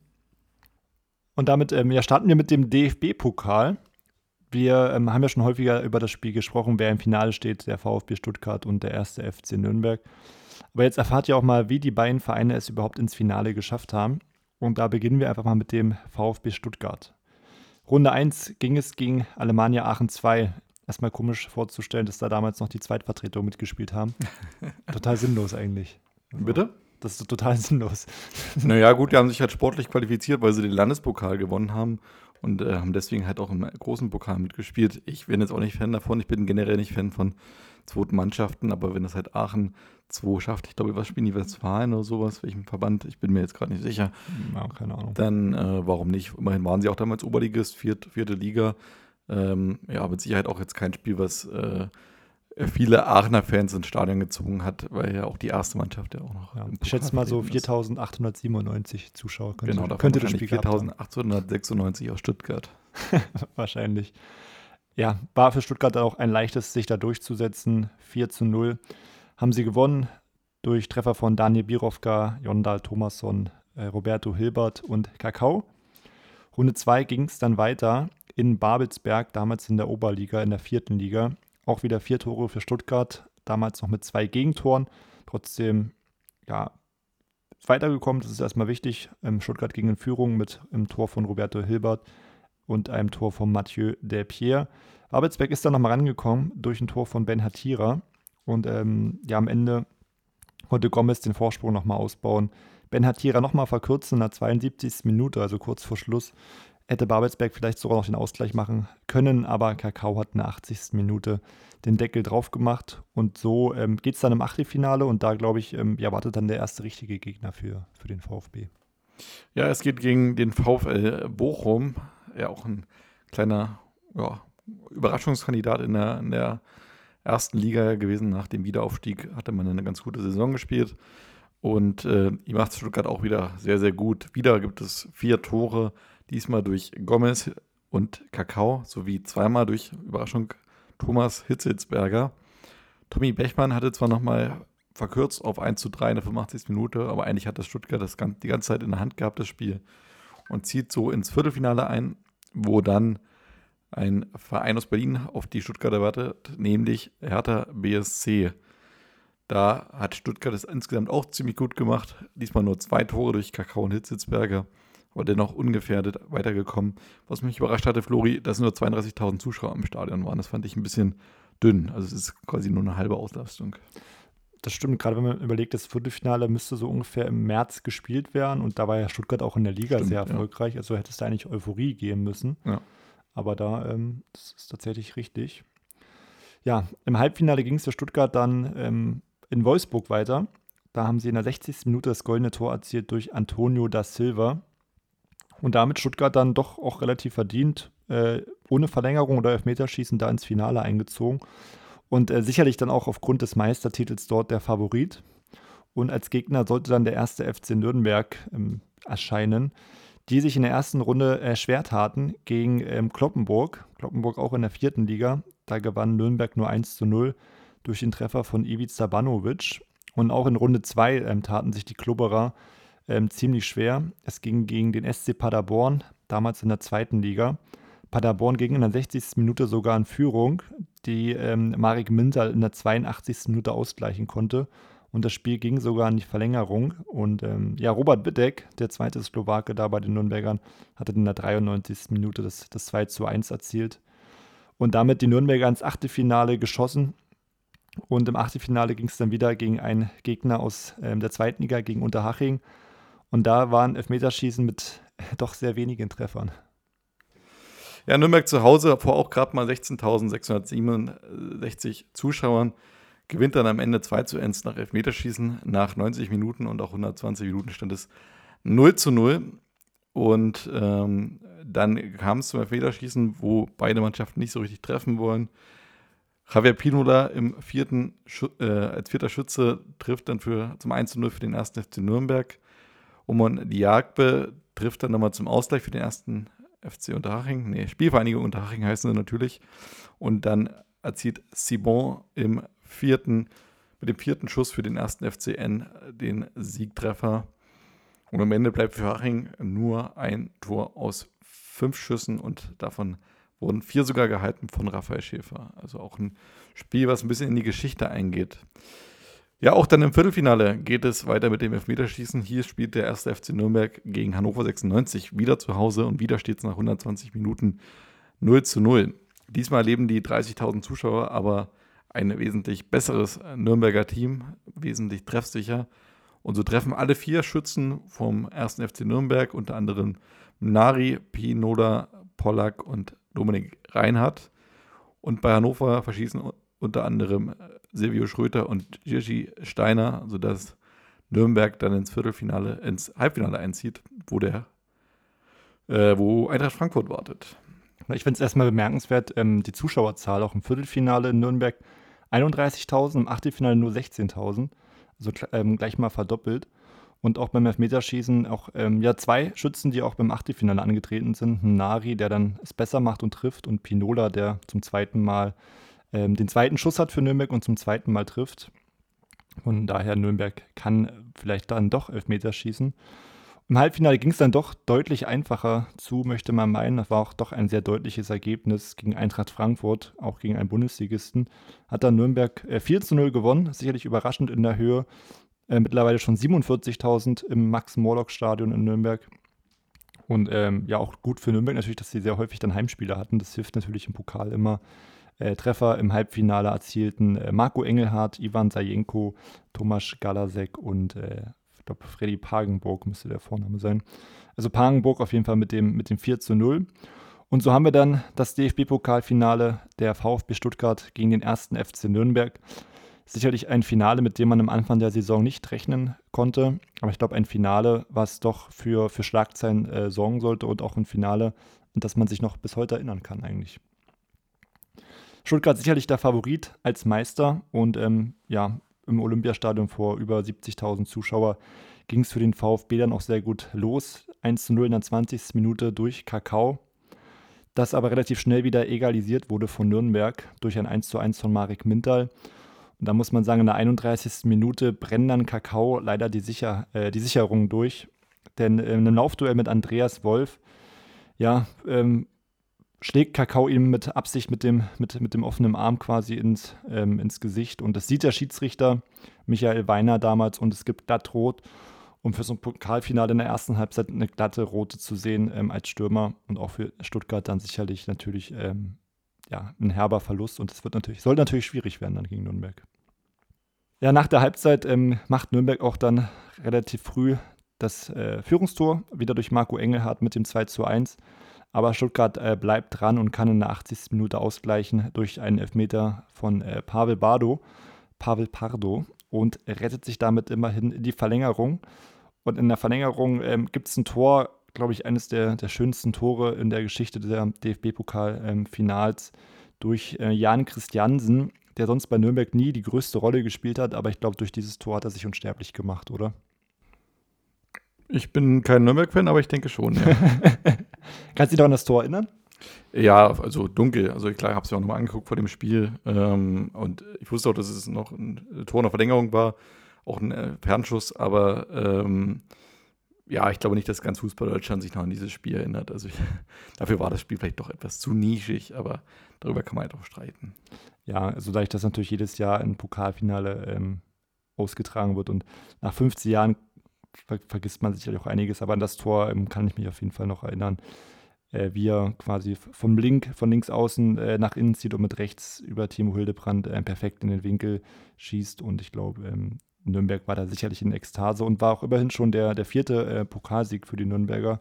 Und damit ähm, ja, starten wir mit dem DFB-Pokal. Wir ähm, haben ja schon häufiger über das Spiel gesprochen, wer im Finale steht, der VfB Stuttgart und der erste FC Nürnberg. Aber jetzt erfahrt ihr auch mal, wie die beiden Vereine es überhaupt ins Finale geschafft haben. Und da beginnen wir einfach mal mit dem VfB Stuttgart. Runde 1 ging es gegen Alemannia Aachen 2 erstmal komisch vorzustellen, dass da damals noch die Zweitvertretung mitgespielt haben. total sinnlos eigentlich. Bitte? Das ist total sinnlos. Naja, gut, die haben sich halt sportlich qualifiziert, weil sie den Landespokal gewonnen haben und äh, haben deswegen halt auch im großen Pokal mitgespielt. Ich bin jetzt auch nicht Fan davon. Ich bin generell nicht Fan von zweiten Mannschaften, aber wenn das halt Aachen 2 schafft, ich glaube, was spielen die Westfalen oder sowas, welchem Verband, ich bin mir jetzt gerade nicht sicher. Ja, keine Ahnung. Dann äh, warum nicht? Immerhin waren sie auch damals Oberligist, viert, vierte Liga. Ähm, ja, mit Sicherheit auch jetzt kein Spiel, was äh, viele Aachener Fans ins Stadion gezogen hat, weil ja auch die erste Mannschaft ja auch noch. Ja, ich schätze mal so 4.897 Zuschauer könnte, genau, könnte das Spiel 4.896 aus Stuttgart. wahrscheinlich. Ja, war für Stuttgart auch ein leichtes, sich da durchzusetzen. 4 zu 0 haben sie gewonnen durch Treffer von Daniel Birovka, Jondal Thomasson, äh, Roberto Hilbert und Kakao. Runde 2 ging es dann weiter in Babelsberg, damals in der Oberliga, in der vierten Liga. Auch wieder vier Tore für Stuttgart, damals noch mit zwei Gegentoren. Trotzdem, ja, weitergekommen, das ist erstmal wichtig. Ähm, Stuttgart ging in Führung mit einem Tor von Roberto Hilbert und einem Tor von Mathieu Delpierre. Babelsberg ist dann nochmal rangekommen durch ein Tor von Ben Hatira. Und ähm, ja, am Ende konnte Gomez den Vorsprung nochmal ausbauen Ben Hatira nochmal verkürzen in der 72. Minute, also kurz vor Schluss. Hätte Babelsberg vielleicht sogar noch den Ausgleich machen können, aber Kakao hat in der 80. Minute den Deckel drauf gemacht. Und so ähm, geht es dann im Achtelfinale und da, glaube ich, ähm, ja, wartet dann der erste richtige Gegner für, für den VfB. Ja, es geht gegen den VfL Bochum. Ja, auch ein kleiner ja, Überraschungskandidat in der, in der ersten Liga gewesen. Nach dem Wiederaufstieg hatte man eine ganz gute Saison gespielt. Und äh, ihm macht Stuttgart auch wieder sehr, sehr gut. Wieder gibt es vier Tore, diesmal durch Gomez und Kakao, sowie zweimal durch Überraschung Thomas Hitzelsberger. Tommy Bechmann hatte zwar nochmal verkürzt auf 1 zu 3 in der 85. Minute, aber eigentlich hat das Stuttgart das die ganze Zeit in der Hand gehabt, das Spiel, und zieht so ins Viertelfinale ein, wo dann ein Verein aus Berlin auf die Stuttgarter wartet, nämlich Hertha BSC. Da hat Stuttgart es insgesamt auch ziemlich gut gemacht. Diesmal nur zwei Tore durch Kakao und Hitzitzberger, aber dennoch ungefährdet weitergekommen. Was mich überrascht hatte, Flori, dass nur 32.000 Zuschauer im Stadion waren. Das fand ich ein bisschen dünn. Also es ist quasi nur eine halbe Auslastung. Das stimmt, gerade wenn man überlegt, das Viertelfinale müsste so ungefähr im März gespielt werden und da war ja Stuttgart auch in der Liga stimmt, sehr erfolgreich, ja. also hätte es da eigentlich Euphorie geben müssen. Ja. Aber da, ähm, das ist tatsächlich richtig. Ja, im Halbfinale ging es für Stuttgart dann ähm, in Wolfsburg weiter. Da haben sie in der 60. Minute das goldene Tor erzielt durch Antonio da Silva. Und damit Stuttgart dann doch auch relativ verdient, äh, ohne Verlängerung oder Elfmeterschießen da ins Finale eingezogen. Und äh, sicherlich dann auch aufgrund des Meistertitels dort der Favorit. Und als Gegner sollte dann der erste FC Nürnberg ähm, erscheinen die sich in der ersten Runde schwer taten gegen ähm, Kloppenburg. Kloppenburg auch in der vierten Liga. Da gewann Nürnberg nur 1 zu 0 durch den Treffer von Ivica Banovic. Und auch in Runde 2 ähm, taten sich die Klubberer ähm, ziemlich schwer. Es ging gegen den SC Paderborn, damals in der zweiten Liga. Paderborn ging in der 60. Minute sogar in Führung, die ähm, Marek Minter in der 82. Minute ausgleichen konnte. Und das Spiel ging sogar in die Verlängerung. Und ähm, ja, Robert Wittek, der zweite Slowake da bei den Nürnbergern, hatte in der 93. Minute das, das 2 zu 1 erzielt. Und damit die Nürnberger ins Achtelfinale geschossen. Und im Achtelfinale ging es dann wieder gegen einen Gegner aus ähm, der zweiten Liga, gegen Unterhaching. Und da waren Elfmeterschießen mit doch sehr wenigen Treffern. Ja, Nürnberg zu Hause vor auch gerade mal 16.667 Zuschauern gewinnt dann am Ende 2 zu 1 nach Elfmeterschießen. Nach 90 Minuten und auch 120 Minuten stand es 0 zu 0. Und ähm, dann kam es zum Elfmeterschießen, wo beide Mannschaften nicht so richtig treffen wollen. Javier Pinola im vierten, äh, als vierter Schütze trifft dann für, zum 1 zu 0 für den ersten FC Nürnberg. Omon Diagbe trifft dann nochmal zum Ausgleich für den ersten FC Unterhaching. Nee, Spielvereinigung Unterhaching heißen sie natürlich. Und dann erzielt Sibon im vierten, mit dem vierten Schuss für den ersten FCN den Siegtreffer. Und am Ende bleibt für Haching nur ein Tor aus fünf Schüssen und davon wurden vier sogar gehalten von Raphael Schäfer. Also auch ein Spiel, was ein bisschen in die Geschichte eingeht. Ja, auch dann im Viertelfinale geht es weiter mit dem Elfmeterschießen. Hier spielt der erste FC Nürnberg gegen Hannover 96 wieder zu Hause und wieder steht es nach 120 Minuten 0 zu 0. Diesmal erleben die 30.000 Zuschauer aber ein wesentlich besseres Nürnberger Team, wesentlich treffsicher. Und so treffen alle vier Schützen vom 1. FC Nürnberg, unter anderem Nari, Pinoda, Pollack und Dominik Reinhardt. Und bei Hannover verschießen unter anderem Silvio Schröter und Jirgi Steiner, sodass Nürnberg dann ins Viertelfinale, ins Halbfinale einzieht, wo der, äh, wo Eintracht Frankfurt wartet. Ich finde es erstmal bemerkenswert, ähm, die Zuschauerzahl auch im Viertelfinale in Nürnberg 31.000, im Achtelfinale nur 16.000. Also ähm, gleich mal verdoppelt. Und auch beim Elfmeterschießen auch ähm, ja, zwei Schützen, die auch beim Achtelfinale angetreten sind. Nari, der dann es besser macht und trifft, und Pinola, der zum zweiten Mal ähm, den zweiten Schuss hat für Nürnberg und zum zweiten Mal trifft. Von daher, Nürnberg kann vielleicht dann doch Elfmeterschießen. Im Halbfinale ging es dann doch deutlich einfacher zu, möchte man meinen. Das war auch doch ein sehr deutliches Ergebnis gegen Eintracht Frankfurt, auch gegen einen Bundesligisten. Hat dann Nürnberg äh, 4 zu 0 gewonnen, sicherlich überraschend in der Höhe. Äh, mittlerweile schon 47.000 im Max-Morlock-Stadion in Nürnberg. Und ähm, ja, auch gut für Nürnberg natürlich, dass sie sehr häufig dann Heimspiele hatten. Das hilft natürlich im Pokal immer. Äh, Treffer im Halbfinale erzielten äh, Marco Engelhardt, Ivan Sajenko, Tomasz Galasek und äh, Ich glaube, Freddy Pagenburg müsste der Vorname sein. Also Pagenburg auf jeden Fall mit dem, mit dem 4 zu 0. Und so haben wir dann das DFB-Pokalfinale der VfB Stuttgart gegen den ersten FC Nürnberg. Sicherlich ein Finale, mit dem man am Anfang der Saison nicht rechnen konnte. Aber ich glaube, ein Finale, was doch für, für Schlagzeilen äh, sorgen sollte und auch ein Finale, an das man sich noch bis heute erinnern kann eigentlich. Stuttgart sicherlich der Favorit als Meister und ähm, ja, im Olympiastadion vor über 70.000 Zuschauer ging es für den VfB dann auch sehr gut los. 1 zu 0 in der 20. Minute durch Kakao, das aber relativ schnell wieder egalisiert wurde von Nürnberg durch ein 1 zu 1 von Marek Mintal. Und da muss man sagen, in der 31. Minute brennen dann Kakao leider die, Sicher äh, die Sicherung durch. Denn in einem Laufduell mit Andreas Wolf, ja, ähm, schlägt Kakao ihm mit Absicht mit dem, mit, mit dem offenen Arm quasi ins, ähm, ins Gesicht. Und das sieht der Schiedsrichter Michael Weiner damals und es gibt glatt rot. Um für so ein Pokalfinale in der ersten Halbzeit eine glatte rote zu sehen ähm, als Stürmer und auch für Stuttgart dann sicherlich natürlich ähm, ja, ein herber Verlust. Und es wird natürlich, soll natürlich schwierig werden dann gegen Nürnberg. Ja, nach der Halbzeit ähm, macht Nürnberg auch dann relativ früh das äh, Führungstor, wieder durch Marco Engelhardt mit dem 2 zu 1. Aber Stuttgart äh, bleibt dran und kann in der 80. Minute ausgleichen durch einen Elfmeter von äh, Pavel Bardo, Pavel Pardo und rettet sich damit immerhin in die Verlängerung. Und in der Verlängerung ähm, gibt es ein Tor, glaube ich, eines der, der schönsten Tore in der Geschichte der DFB-Pokal-Finals durch äh, Jan Christiansen, der sonst bei Nürnberg nie die größte Rolle gespielt hat, aber ich glaube, durch dieses Tor hat er sich unsterblich gemacht, oder? Ich bin kein Nürnberg-Fan, aber ich denke schon. Ja. Kannst du dich noch an das Tor erinnern? Ja, also dunkel. Also klar, ich habe es ja auch nochmal angeguckt vor dem Spiel. Ähm, und ich wusste auch, dass es noch ein Tor in der Verlängerung war, auch ein äh, Fernschuss. Aber ähm, ja, ich glaube nicht, dass ganz Fußball Deutschland sich noch an dieses Spiel erinnert. Also ich, dafür war das Spiel vielleicht doch etwas zu nischig, aber darüber kann man halt auch streiten. Ja, also da ich das natürlich jedes Jahr im Pokalfinale ähm, ausgetragen wird und nach 15 Jahren ver vergisst man sicherlich auch einiges, aber an das Tor ähm, kann ich mich auf jeden Fall noch erinnern, äh, wie er quasi vom Link, von links außen äh, nach innen zieht und mit rechts über Timo Hildebrand äh, perfekt in den Winkel schießt. Und ich glaube, ähm, Nürnberg war da sicherlich in Ekstase und war auch immerhin schon der, der vierte äh, Pokalsieg für die Nürnberger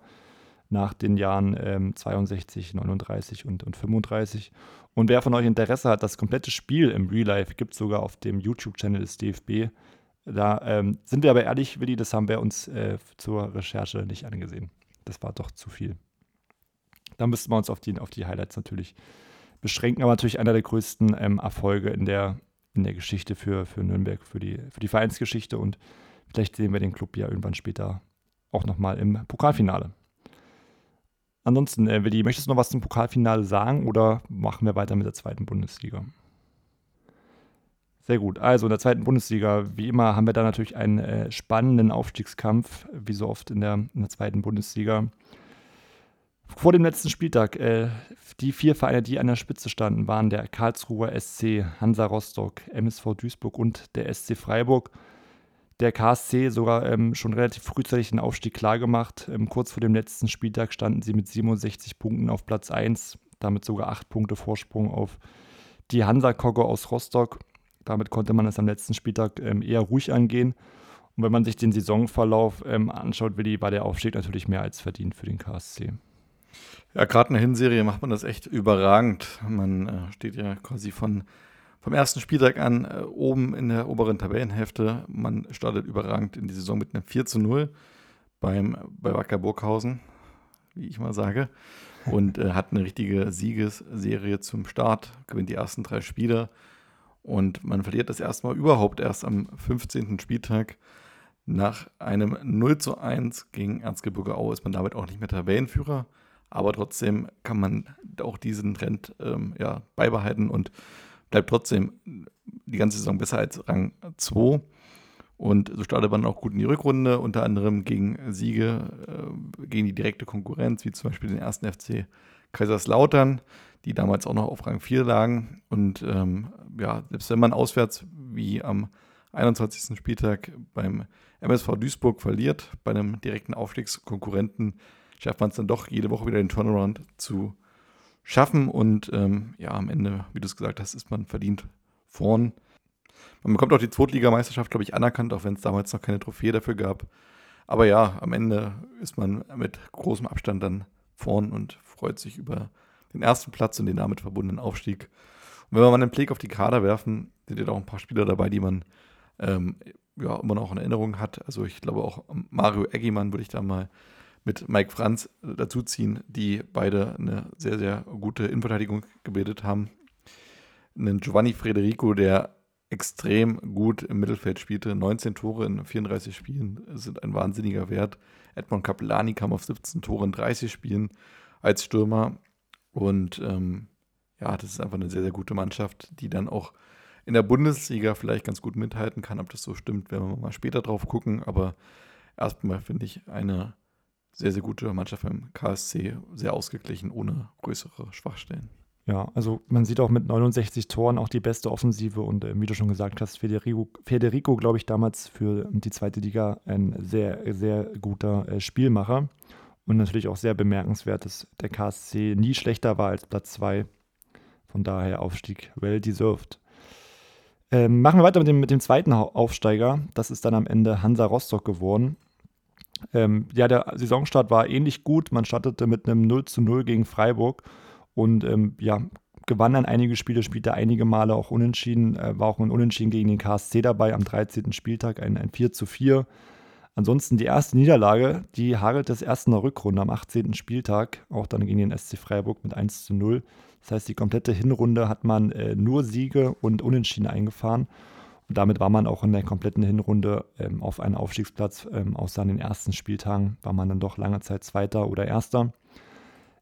nach den Jahren ähm, 62, 39 und, und 35. Und wer von euch Interesse hat, das komplette Spiel im Real Life gibt es sogar auf dem YouTube-Channel des DFB. Da ähm, sind wir aber ehrlich, Willi, das haben wir uns äh, zur Recherche nicht angesehen. Das war doch zu viel. Da müssten wir uns auf die, auf die Highlights natürlich beschränken, aber natürlich einer der größten ähm, Erfolge in der, in der Geschichte für, für Nürnberg, für die, für die Vereinsgeschichte und vielleicht sehen wir den Club ja irgendwann später auch nochmal im Pokalfinale. Ansonsten, äh, Willi, möchtest du noch was zum Pokalfinale sagen oder machen wir weiter mit der zweiten Bundesliga? Sehr gut. Also in der zweiten Bundesliga, wie immer, haben wir da natürlich einen äh, spannenden Aufstiegskampf, wie so oft in der, in der zweiten Bundesliga. Vor dem letzten Spieltag, äh, die vier Vereine, die an der Spitze standen, waren der Karlsruher SC, Hansa Rostock, MSV Duisburg und der SC Freiburg. Der KSC sogar ähm, schon relativ frühzeitig den Aufstieg klargemacht. Ähm, kurz vor dem letzten Spieltag standen sie mit 67 Punkten auf Platz 1, damit sogar 8 Punkte Vorsprung auf die Hansa Kogge aus Rostock. Damit konnte man es am letzten Spieltag ähm, eher ruhig angehen. Und wenn man sich den Saisonverlauf ähm, anschaut, Willi, war der Aufstieg natürlich mehr als verdient für den KSC. Ja, gerade in der Hinserie macht man das echt überragend. Man äh, steht ja quasi von, vom ersten Spieltag an äh, oben in der oberen Tabellenhälfte. Man startet überragend in die Saison mit einem 4 zu 0 beim, bei Wacker Burghausen, wie ich mal sage. Und äh, hat eine richtige Siegesserie zum Start, gewinnt die ersten drei Spiele und man verliert das erste Mal überhaupt erst am 15. Spieltag. Nach einem 0 zu 1 gegen Erzgebirge Aue ist man damit auch nicht mehr Tabellenführer. Aber trotzdem kann man auch diesen Trend ähm, ja, beibehalten und bleibt trotzdem die ganze Saison besser als Rang 2. Und so startet man auch gut in die Rückrunde, unter anderem gegen Siege, äh, gegen die direkte Konkurrenz, wie zum Beispiel den ersten FC Kaiserslautern die damals auch noch auf Rang 4 lagen. Und ähm, ja, selbst wenn man auswärts wie am 21. Spieltag beim MSV Duisburg verliert, bei einem direkten Aufstiegskonkurrenten, schafft man es dann doch jede Woche wieder den Turnaround zu schaffen. Und ähm, ja, am Ende, wie du es gesagt hast, ist man verdient vorn. Man bekommt auch die Zweitligameisterschaft, glaube ich, anerkannt, auch wenn es damals noch keine Trophäe dafür gab. Aber ja, am Ende ist man mit großem Abstand dann vorn und freut sich über den ersten Platz und den damit verbundenen Aufstieg. Und wenn wir mal einen Blick auf die Kader werfen, sind ja auch ein paar Spieler dabei, die man ähm, ja immer noch in Erinnerung hat. Also ich glaube auch Mario Eggimann würde ich da mal mit Mike Franz dazuziehen, die beide eine sehr, sehr gute Innenverteidigung gebildet haben. Einen Giovanni Federico, der extrem gut im Mittelfeld spielte. 19 Tore in 34 Spielen sind ein wahnsinniger Wert. Edmond Capellani kam auf 17 Tore in 30 Spielen als Stürmer. Und ähm, ja, das ist einfach eine sehr, sehr gute Mannschaft, die dann auch in der Bundesliga vielleicht ganz gut mithalten kann. Ob das so stimmt, werden wir mal später drauf gucken. Aber erstmal finde ich eine sehr, sehr gute Mannschaft beim KSC, sehr ausgeglichen, ohne größere Schwachstellen. Ja, also man sieht auch mit 69 Toren auch die beste Offensive und äh, wie du schon gesagt hast, Federico, Federico glaube ich, damals für die zweite Liga ein sehr, sehr guter äh, Spielmacher und natürlich auch sehr bemerkenswert, dass der KSC nie schlechter war als Platz 2. Von daher Aufstieg well deserved. Ähm, machen wir weiter mit dem, mit dem zweiten Aufsteiger. Das ist dann am Ende Hansa Rostock geworden. Ähm, ja, der Saisonstart war ähnlich gut. Man startete mit einem 0 zu 0 gegen Freiburg und ähm, ja, gewann dann einige Spiele, spielte einige Male auch unentschieden, äh, war auch ein Unentschieden gegen den KSC dabei am 13. Spieltag, ein, ein 4 zu 4. Ansonsten die erste Niederlage, die hagelt das erst in der Rückrunde am 18. Spieltag, auch dann gegen den SC Freiburg mit 1 zu 0. Das heißt, die komplette Hinrunde hat man äh, nur Siege und Unentschieden eingefahren. Und damit war man auch in der kompletten Hinrunde ähm, auf einen Aufstiegsplatz. Ähm, außer an den ersten Spieltagen war man dann doch lange Zeit Zweiter oder Erster.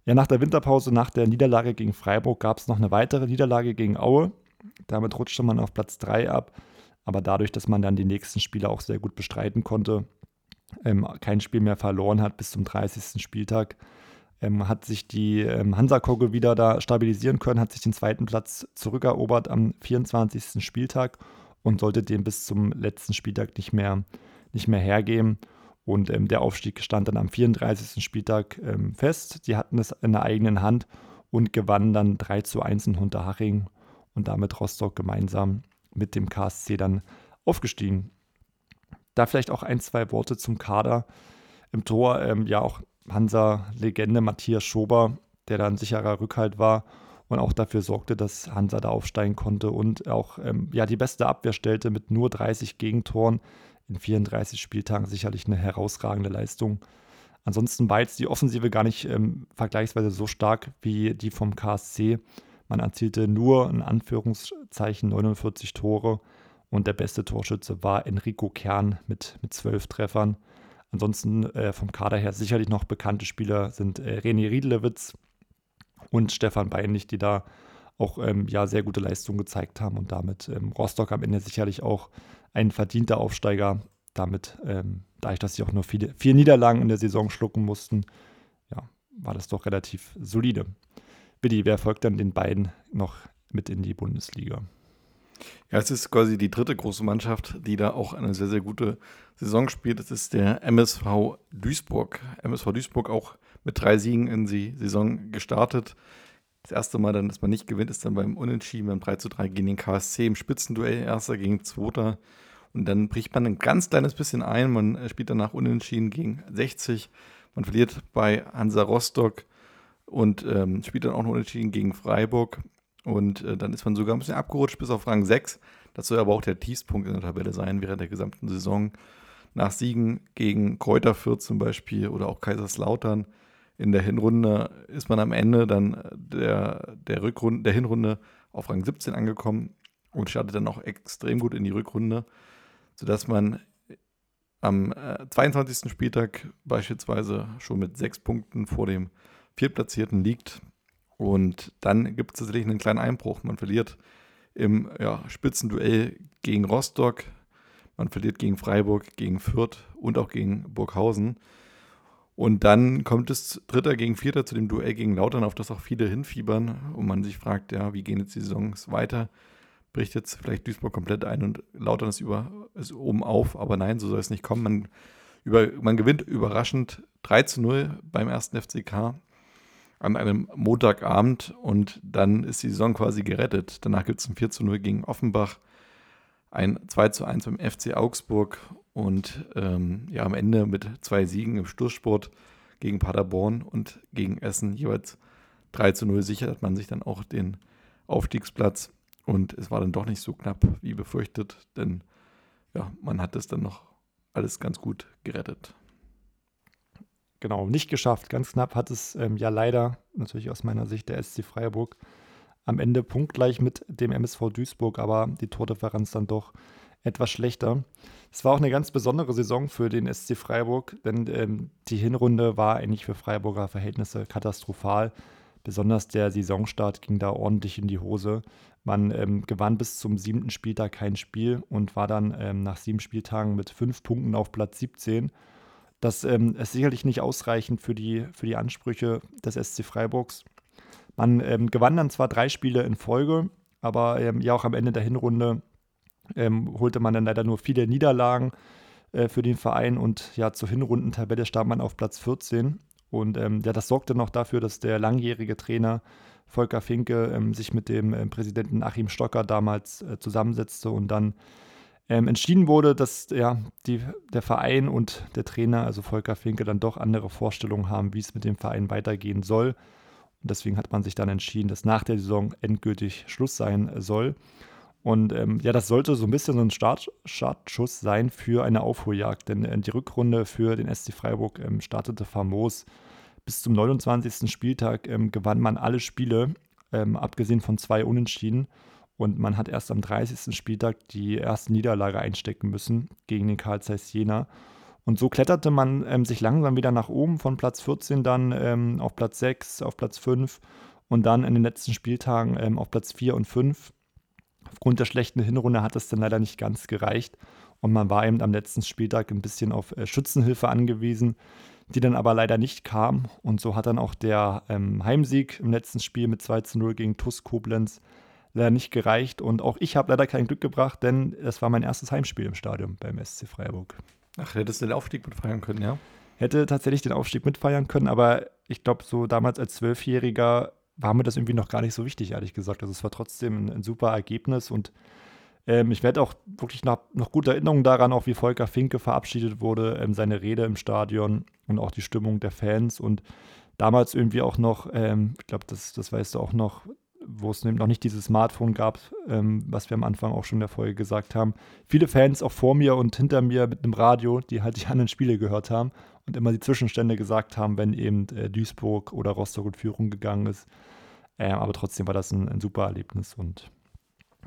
Ja, nach der Winterpause, nach der Niederlage gegen Freiburg, gab es noch eine weitere Niederlage gegen Aue. Damit rutschte man auf Platz 3 ab. Aber dadurch, dass man dann die nächsten Spiele auch sehr gut bestreiten konnte, ähm, kein Spiel mehr verloren hat bis zum 30. Spieltag, ähm, hat sich die ähm, Hansa-Kogge wieder da stabilisieren können, hat sich den zweiten Platz zurückerobert am 24. Spieltag und sollte den bis zum letzten Spieltag nicht mehr, nicht mehr hergeben. Und ähm, der Aufstieg stand dann am 34. Spieltag ähm, fest. Die hatten es in der eigenen Hand und gewannen dann 3 zu 1 in Hunterhaching und damit Rostock gemeinsam mit dem KSC dann aufgestiegen. Da vielleicht auch ein, zwei Worte zum Kader. Im Tor ähm, ja auch Hansa-Legende Matthias Schober, der da ein sicherer Rückhalt war und auch dafür sorgte, dass Hansa da aufsteigen konnte und auch ähm, ja, die beste Abwehr stellte mit nur 30 Gegentoren in 34 Spieltagen sicherlich eine herausragende Leistung. Ansonsten war jetzt die Offensive gar nicht ähm, vergleichsweise so stark wie die vom KSC. Man erzielte nur in Anführungszeichen 49 Tore und der beste Torschütze war Enrico Kern mit, mit 12 Treffern. Ansonsten äh, vom Kader her sicherlich noch bekannte Spieler sind äh, René Riedelewitz und Stefan Beinlich, die da auch ähm, ja, sehr gute Leistungen gezeigt haben und damit ähm, Rostock am Ende sicherlich auch ein verdienter Aufsteiger. Damit, ähm, dadurch, dass sie auch nur viele, vier Niederlagen in der Saison schlucken mussten, ja, war das doch relativ solide. Billy, wer folgt dann den beiden noch mit in die Bundesliga? Ja, es ist quasi die dritte große Mannschaft, die da auch eine sehr, sehr gute Saison spielt. Das ist der MSV Duisburg. MSV Duisburg auch mit drei Siegen in die Saison gestartet. Das erste Mal dann, dass man nicht gewinnt, ist dann beim Unentschieden beim 3 zu 3 gegen den KSC im Spitzenduell, erster gegen zweiter. Und dann bricht man ein ganz kleines bisschen ein. Man spielt danach Unentschieden gegen 60. Man verliert bei Hansa Rostock und ähm, spielt dann auch noch Unentschieden gegen Freiburg. Und äh, dann ist man sogar ein bisschen abgerutscht bis auf Rang 6. Das soll aber auch der Tiefspunkt in der Tabelle sein während der gesamten Saison. Nach Siegen gegen Kräuter Fürth zum Beispiel oder auch Kaiserslautern in der Hinrunde ist man am Ende dann der, der, Rückrunde, der Hinrunde auf Rang 17 angekommen und startet dann auch extrem gut in die Rückrunde, sodass man am äh, 22. Spieltag beispielsweise schon mit sechs Punkten vor dem Viertplatzierten liegt. Und dann gibt es tatsächlich einen kleinen Einbruch. Man verliert im ja, Spitzenduell gegen Rostock, man verliert gegen Freiburg, gegen Fürth und auch gegen Burghausen. Und dann kommt es Dritter gegen Vierter zu dem Duell gegen Lautern, auf das auch viele hinfiebern und man sich fragt, ja, wie gehen jetzt die Saisons weiter? Bricht jetzt vielleicht Duisburg komplett ein und Lautern ist, über, ist oben auf, aber nein, so soll es nicht kommen. Man, über, man gewinnt überraschend 3 zu 0 beim ersten FCK an einem Montagabend und dann ist die Saison quasi gerettet. Danach gibt es ein 4 zu 0 gegen Offenbach. Ein 2 zu 1 beim FC Augsburg und ähm, ja, am Ende mit zwei Siegen im Schlusssport gegen Paderborn und gegen Essen jeweils 3 zu 0 sichert man sich dann auch den Aufstiegsplatz. Und es war dann doch nicht so knapp wie befürchtet, denn ja, man hat es dann noch alles ganz gut gerettet. Genau, nicht geschafft. Ganz knapp hat es ähm, ja leider, natürlich aus meiner Sicht, der SC Freiburg am Ende punktgleich mit dem MSV Duisburg, aber die Tordifferenz dann doch etwas schlechter. Es war auch eine ganz besondere Saison für den SC Freiburg, denn ähm, die Hinrunde war eigentlich für Freiburger Verhältnisse katastrophal. Besonders der Saisonstart ging da ordentlich in die Hose. Man ähm, gewann bis zum siebten Spieltag kein Spiel und war dann ähm, nach sieben Spieltagen mit fünf Punkten auf Platz 17. Das ähm, ist sicherlich nicht ausreichend für die, für die Ansprüche des SC Freiburgs. Man ähm, gewann dann zwar drei Spiele in Folge, aber ähm, ja auch am Ende der Hinrunde ähm, holte man dann leider nur viele Niederlagen äh, für den Verein und ja, zur Hinrundentabelle stand man auf Platz 14. Und ähm, ja, das sorgte noch dafür, dass der langjährige Trainer Volker Finke ähm, sich mit dem äh, Präsidenten Achim Stocker damals äh, zusammensetzte und dann ähm, entschieden wurde, dass ja, die, der Verein und der Trainer, also Volker Finke, dann doch andere Vorstellungen haben, wie es mit dem Verein weitergehen soll. Und deswegen hat man sich dann entschieden, dass nach der Saison endgültig Schluss sein soll. Und ähm, ja, das sollte so ein bisschen so ein Start, Startschuss sein für eine Aufholjagd, denn äh, die Rückrunde für den SC Freiburg ähm, startete famos. Bis zum 29. Spieltag ähm, gewann man alle Spiele, ähm, abgesehen von zwei Unentschieden. Und man hat erst am 30. Spieltag die erste Niederlage einstecken müssen gegen den Karl Zeiss Jena. Und so kletterte man ähm, sich langsam wieder nach oben von Platz 14 dann ähm, auf Platz 6, auf Platz 5 und dann in den letzten Spieltagen auf Platz 4 und 5 Aufgrund der schlechten Hinrunde hat es dann leider nicht ganz gereicht und man war eben am letzten Spieltag ein bisschen auf äh, Schützenhilfe angewiesen, die dann aber leider nicht kam. Und so hat dann auch der ähm, Heimsieg im letzten Spiel mit 2 zu 0 gegen TuS Koblenz leider nicht gereicht. Und auch ich habe leider kein Glück gebracht, denn es war mein erstes Heimspiel im Stadion beim SC Freiburg. Ach, hättest du den Aufstieg mitfeiern können, ja? Hätte tatsächlich den Aufstieg mitfeiern können, aber ich glaube, so damals als Zwölfjähriger war mir das irgendwie noch gar nicht so wichtig, ehrlich gesagt. Also es war trotzdem ein, ein super Ergebnis und ähm, ich werde auch wirklich noch, noch gute Erinnerungen daran, auch wie Volker Finke verabschiedet wurde, ähm, seine Rede im Stadion und auch die Stimmung der Fans und damals irgendwie auch noch, ähm, ich glaube, das, das weißt du auch noch, wo es noch nicht dieses Smartphone gab, ähm, was wir am Anfang auch schon in der Folge gesagt haben. Viele Fans auch vor mir und hinter mir mit einem Radio, die halt die anderen Spiele gehört haben und immer die Zwischenstände gesagt haben, wenn eben äh, Duisburg oder Rostock in Führung gegangen ist. Äh, aber trotzdem war das ein, ein, super Erlebnis und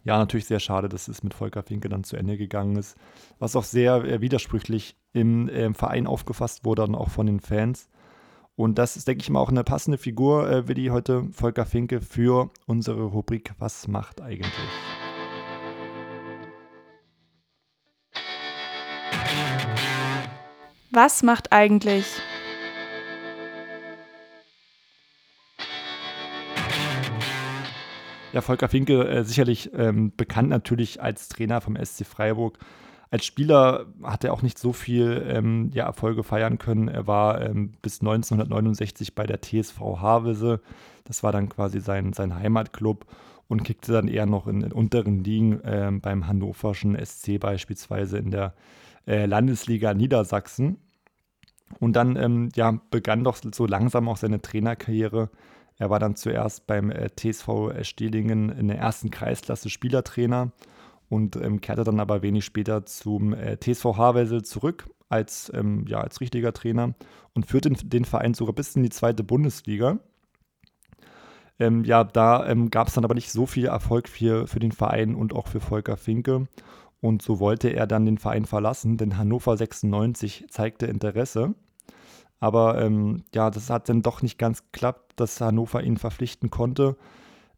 ja, natürlich sehr schade, dass es mit Volker Finke dann zu Ende gegangen ist, was auch sehr äh, widersprüchlich im äh, Verein aufgefasst wurde und auch von den Fans. Und das ist, denke ich mal, auch eine passende Figur, äh, Willi, heute Volker Finke für unsere Rubrik Was macht eigentlich? Was macht eigentlich? Ja, Volker Finke, äh, sicherlich ähm, bekannt natürlich als Trainer vom SC Freiburg. Als Spieler hat er auch nicht so viel ähm, ja, Erfolge feiern können. Er war ähm, bis 1969 bei der TSV Havelse. Das war dann quasi sein, sein Heimatclub und kickte dann eher noch in, in unteren Ligen ähm, beim hannoverschen SC beispielsweise in der äh, Landesliga Niedersachsen. Und dann ähm, ja, begann doch so langsam auch seine Trainerkarriere. Er war dann zuerst beim äh, TSV Stehlingen in der ersten Kreisklasse Spielertrainer und ähm, kehrte dann aber wenig später zum äh, TSV Havelsel zurück als, ähm, ja, als richtiger Trainer und führte den, den, Verein sogar bis in die zweite Bundesliga. Ähm, ja, da ähm, gab es dann aber nicht so viel Erfolg für, für den Verein und auch für Volker Finke. Und so wollte er dann den Verein verlassen, denn Hannover 96 zeigte Interesse. Aber ähm, ja, das hat dann doch nicht ganz geklappt, dass Hannover ihn verpflichten konnte.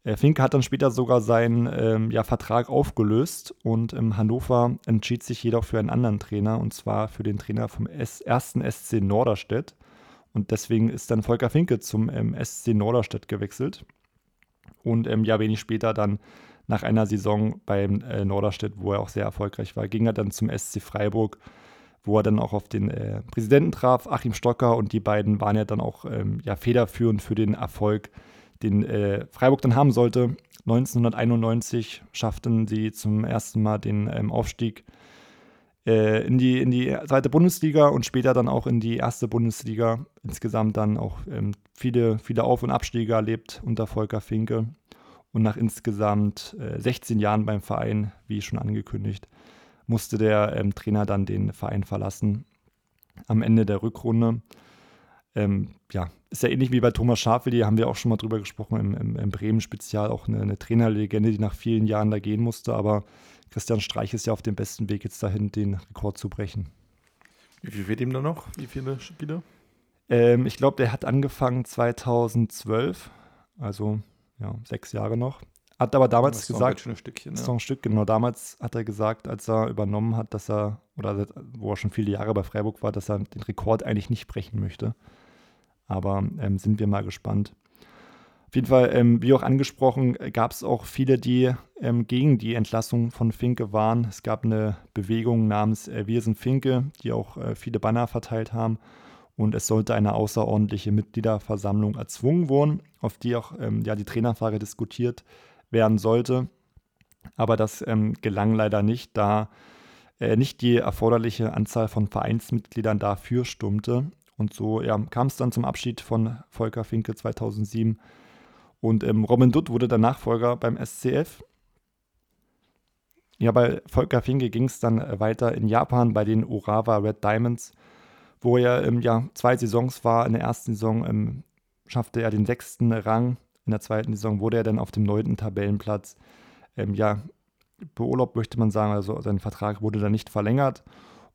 Äh, Finke hat dann später sogar seinen ähm, ja, Vertrag aufgelöst und ähm, Hannover entschied sich jedoch für einen anderen Trainer und zwar für den Trainer vom ersten SC Norderstedt. Und deswegen ist dann Volker Finke zum ähm, SC Norderstedt gewechselt. Und ähm, ja, wenig später dann nach einer Saison beim äh, Norderstedt, wo er auch sehr erfolgreich war, ging er dann zum SC Freiburg, wo er dann auch auf den äh, Präsidenten traf, Achim Stocker, und die beiden waren ja dann auch ähm, ja, federführend für den Erfolg, den äh, Freiburg dann haben sollte. 1991 schafften sie zum ersten Mal den ähm, Aufstieg äh, in, die, in die zweite Bundesliga und später dann auch in die erste Bundesliga. Insgesamt dann auch ähm, viele, viele Auf- und Abstiege erlebt unter Volker Finke. Und nach insgesamt äh, 16 Jahren beim Verein, wie schon angekündigt, musste der ähm, Trainer dann den Verein verlassen. Am Ende der Rückrunde. Ähm, ja, ist ja ähnlich wie bei Thomas Schafel, die haben wir auch schon mal drüber gesprochen im, im, im Bremen-Spezial, auch eine, eine, Trainerlegende, die nach vielen Jahren da gehen musste, aber Christian Streich ist ja auf dem besten Weg jetzt dahin, den Rekord zu brechen. Wie viel wird ihm da noch? Wie viele Spiele? Ähm, ich glaube, der hat angefangen 2012, also ja, sechs Jahre noch. Hat aber damals das gesagt, ist ein Stückchen, ja. ist ein Stück, genau. Damals hat er gesagt, als er übernommen hat, dass er, oder wo er schon viele Jahre bei Freiburg war, dass er den Rekord eigentlich nicht brechen möchte. Aber ähm, sind wir mal gespannt. Auf jeden Fall, ähm, wie auch angesprochen, gab es auch viele, die ähm, gegen die Entlassung von Finke waren. Es gab eine Bewegung namens äh, Wir sind Finke, die auch äh, viele Banner verteilt haben. Und es sollte eine außerordentliche Mitgliederversammlung erzwungen worden, auf die auch ähm, ja, die Trainerfrage diskutiert werden sollte. Aber das ähm, gelang leider nicht, da äh, nicht die erforderliche Anzahl von Vereinsmitgliedern dafür stummte. Und so ja, kam es dann zum Abschied von Volker Finke 2007. Und ähm, Robin Dutt wurde der Nachfolger beim SCF. Ja, bei Volker Finke ging es dann äh, weiter in Japan bei den Urawa Red Diamonds, wo er ähm, ja, zwei Saisons war. In der ersten Saison ähm, schaffte er den sechsten Rang. In der zweiten Saison wurde er dann auf dem neunten Tabellenplatz. Ähm, ja, beurlaubt möchte man sagen, also sein Vertrag wurde dann nicht verlängert.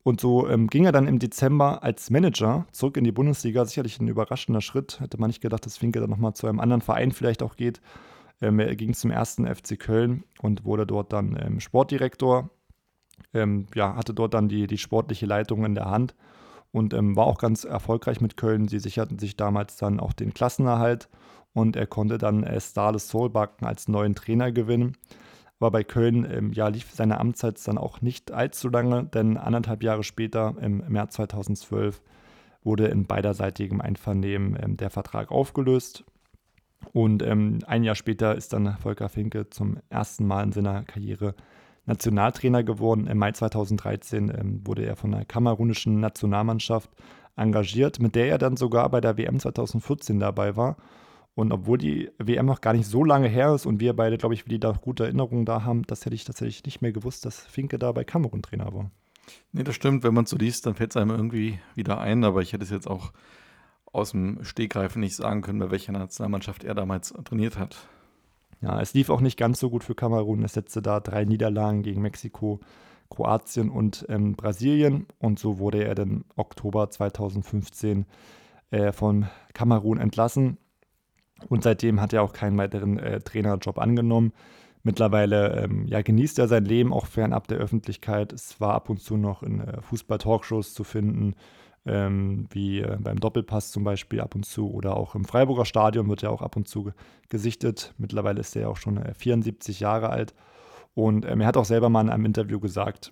Und so ähm, ging er dann im Dezember als Manager zurück in die Bundesliga. Sicherlich ein überraschender Schritt. Hätte man nicht gedacht, dass Finke dann nochmal zu einem anderen Verein vielleicht auch geht. Ähm, er ging zum ersten FC Köln und wurde dort dann ähm, Sportdirektor. Ähm, ja, hatte dort dann die, die sportliche Leitung in der Hand und ähm, war auch ganz erfolgreich mit Köln. Sie sicherten sich damals dann auch den Klassenerhalt und er konnte dann äh, Starles Solbakken als neuen Trainer gewinnen. Aber bei Köln ähm, ja, lief seine Amtszeit dann auch nicht allzu lange, denn anderthalb Jahre später, im März 2012, wurde in beiderseitigem Einvernehmen ähm, der Vertrag aufgelöst. Und ähm, ein Jahr später ist dann Volker Finke zum ersten Mal in seiner Karriere Nationaltrainer geworden. Im Mai 2013 ähm, wurde er von der kamerunischen Nationalmannschaft engagiert, mit der er dann sogar bei der WM 2014 dabei war. Und obwohl die WM noch gar nicht so lange her ist und wir beide, glaube ich, wieder gute Erinnerungen da haben, das hätte ich tatsächlich nicht mehr gewusst, dass Finke da bei Kamerun Trainer war. Nee, das stimmt. Wenn man es so liest, dann fällt es einem irgendwie wieder ein. Aber ich hätte es jetzt auch aus dem Stegreifen nicht sagen können, bei welcher Nationalmannschaft er damals trainiert hat. Ja, es lief auch nicht ganz so gut für Kamerun. Es setzte da drei Niederlagen gegen Mexiko, Kroatien und ähm, Brasilien. Und so wurde er dann Oktober 2015 äh, von Kamerun entlassen. Und seitdem hat er auch keinen weiteren äh, Trainerjob angenommen. Mittlerweile ähm, ja, genießt er sein Leben auch fernab der Öffentlichkeit. Es war ab und zu noch in äh, Fußball-Talkshows zu finden, ähm, wie äh, beim Doppelpass zum Beispiel ab und zu oder auch im Freiburger Stadion wird er auch ab und zu gesichtet. Mittlerweile ist er ja auch schon äh, 74 Jahre alt. Und ähm, er hat auch selber mal in einem Interview gesagt,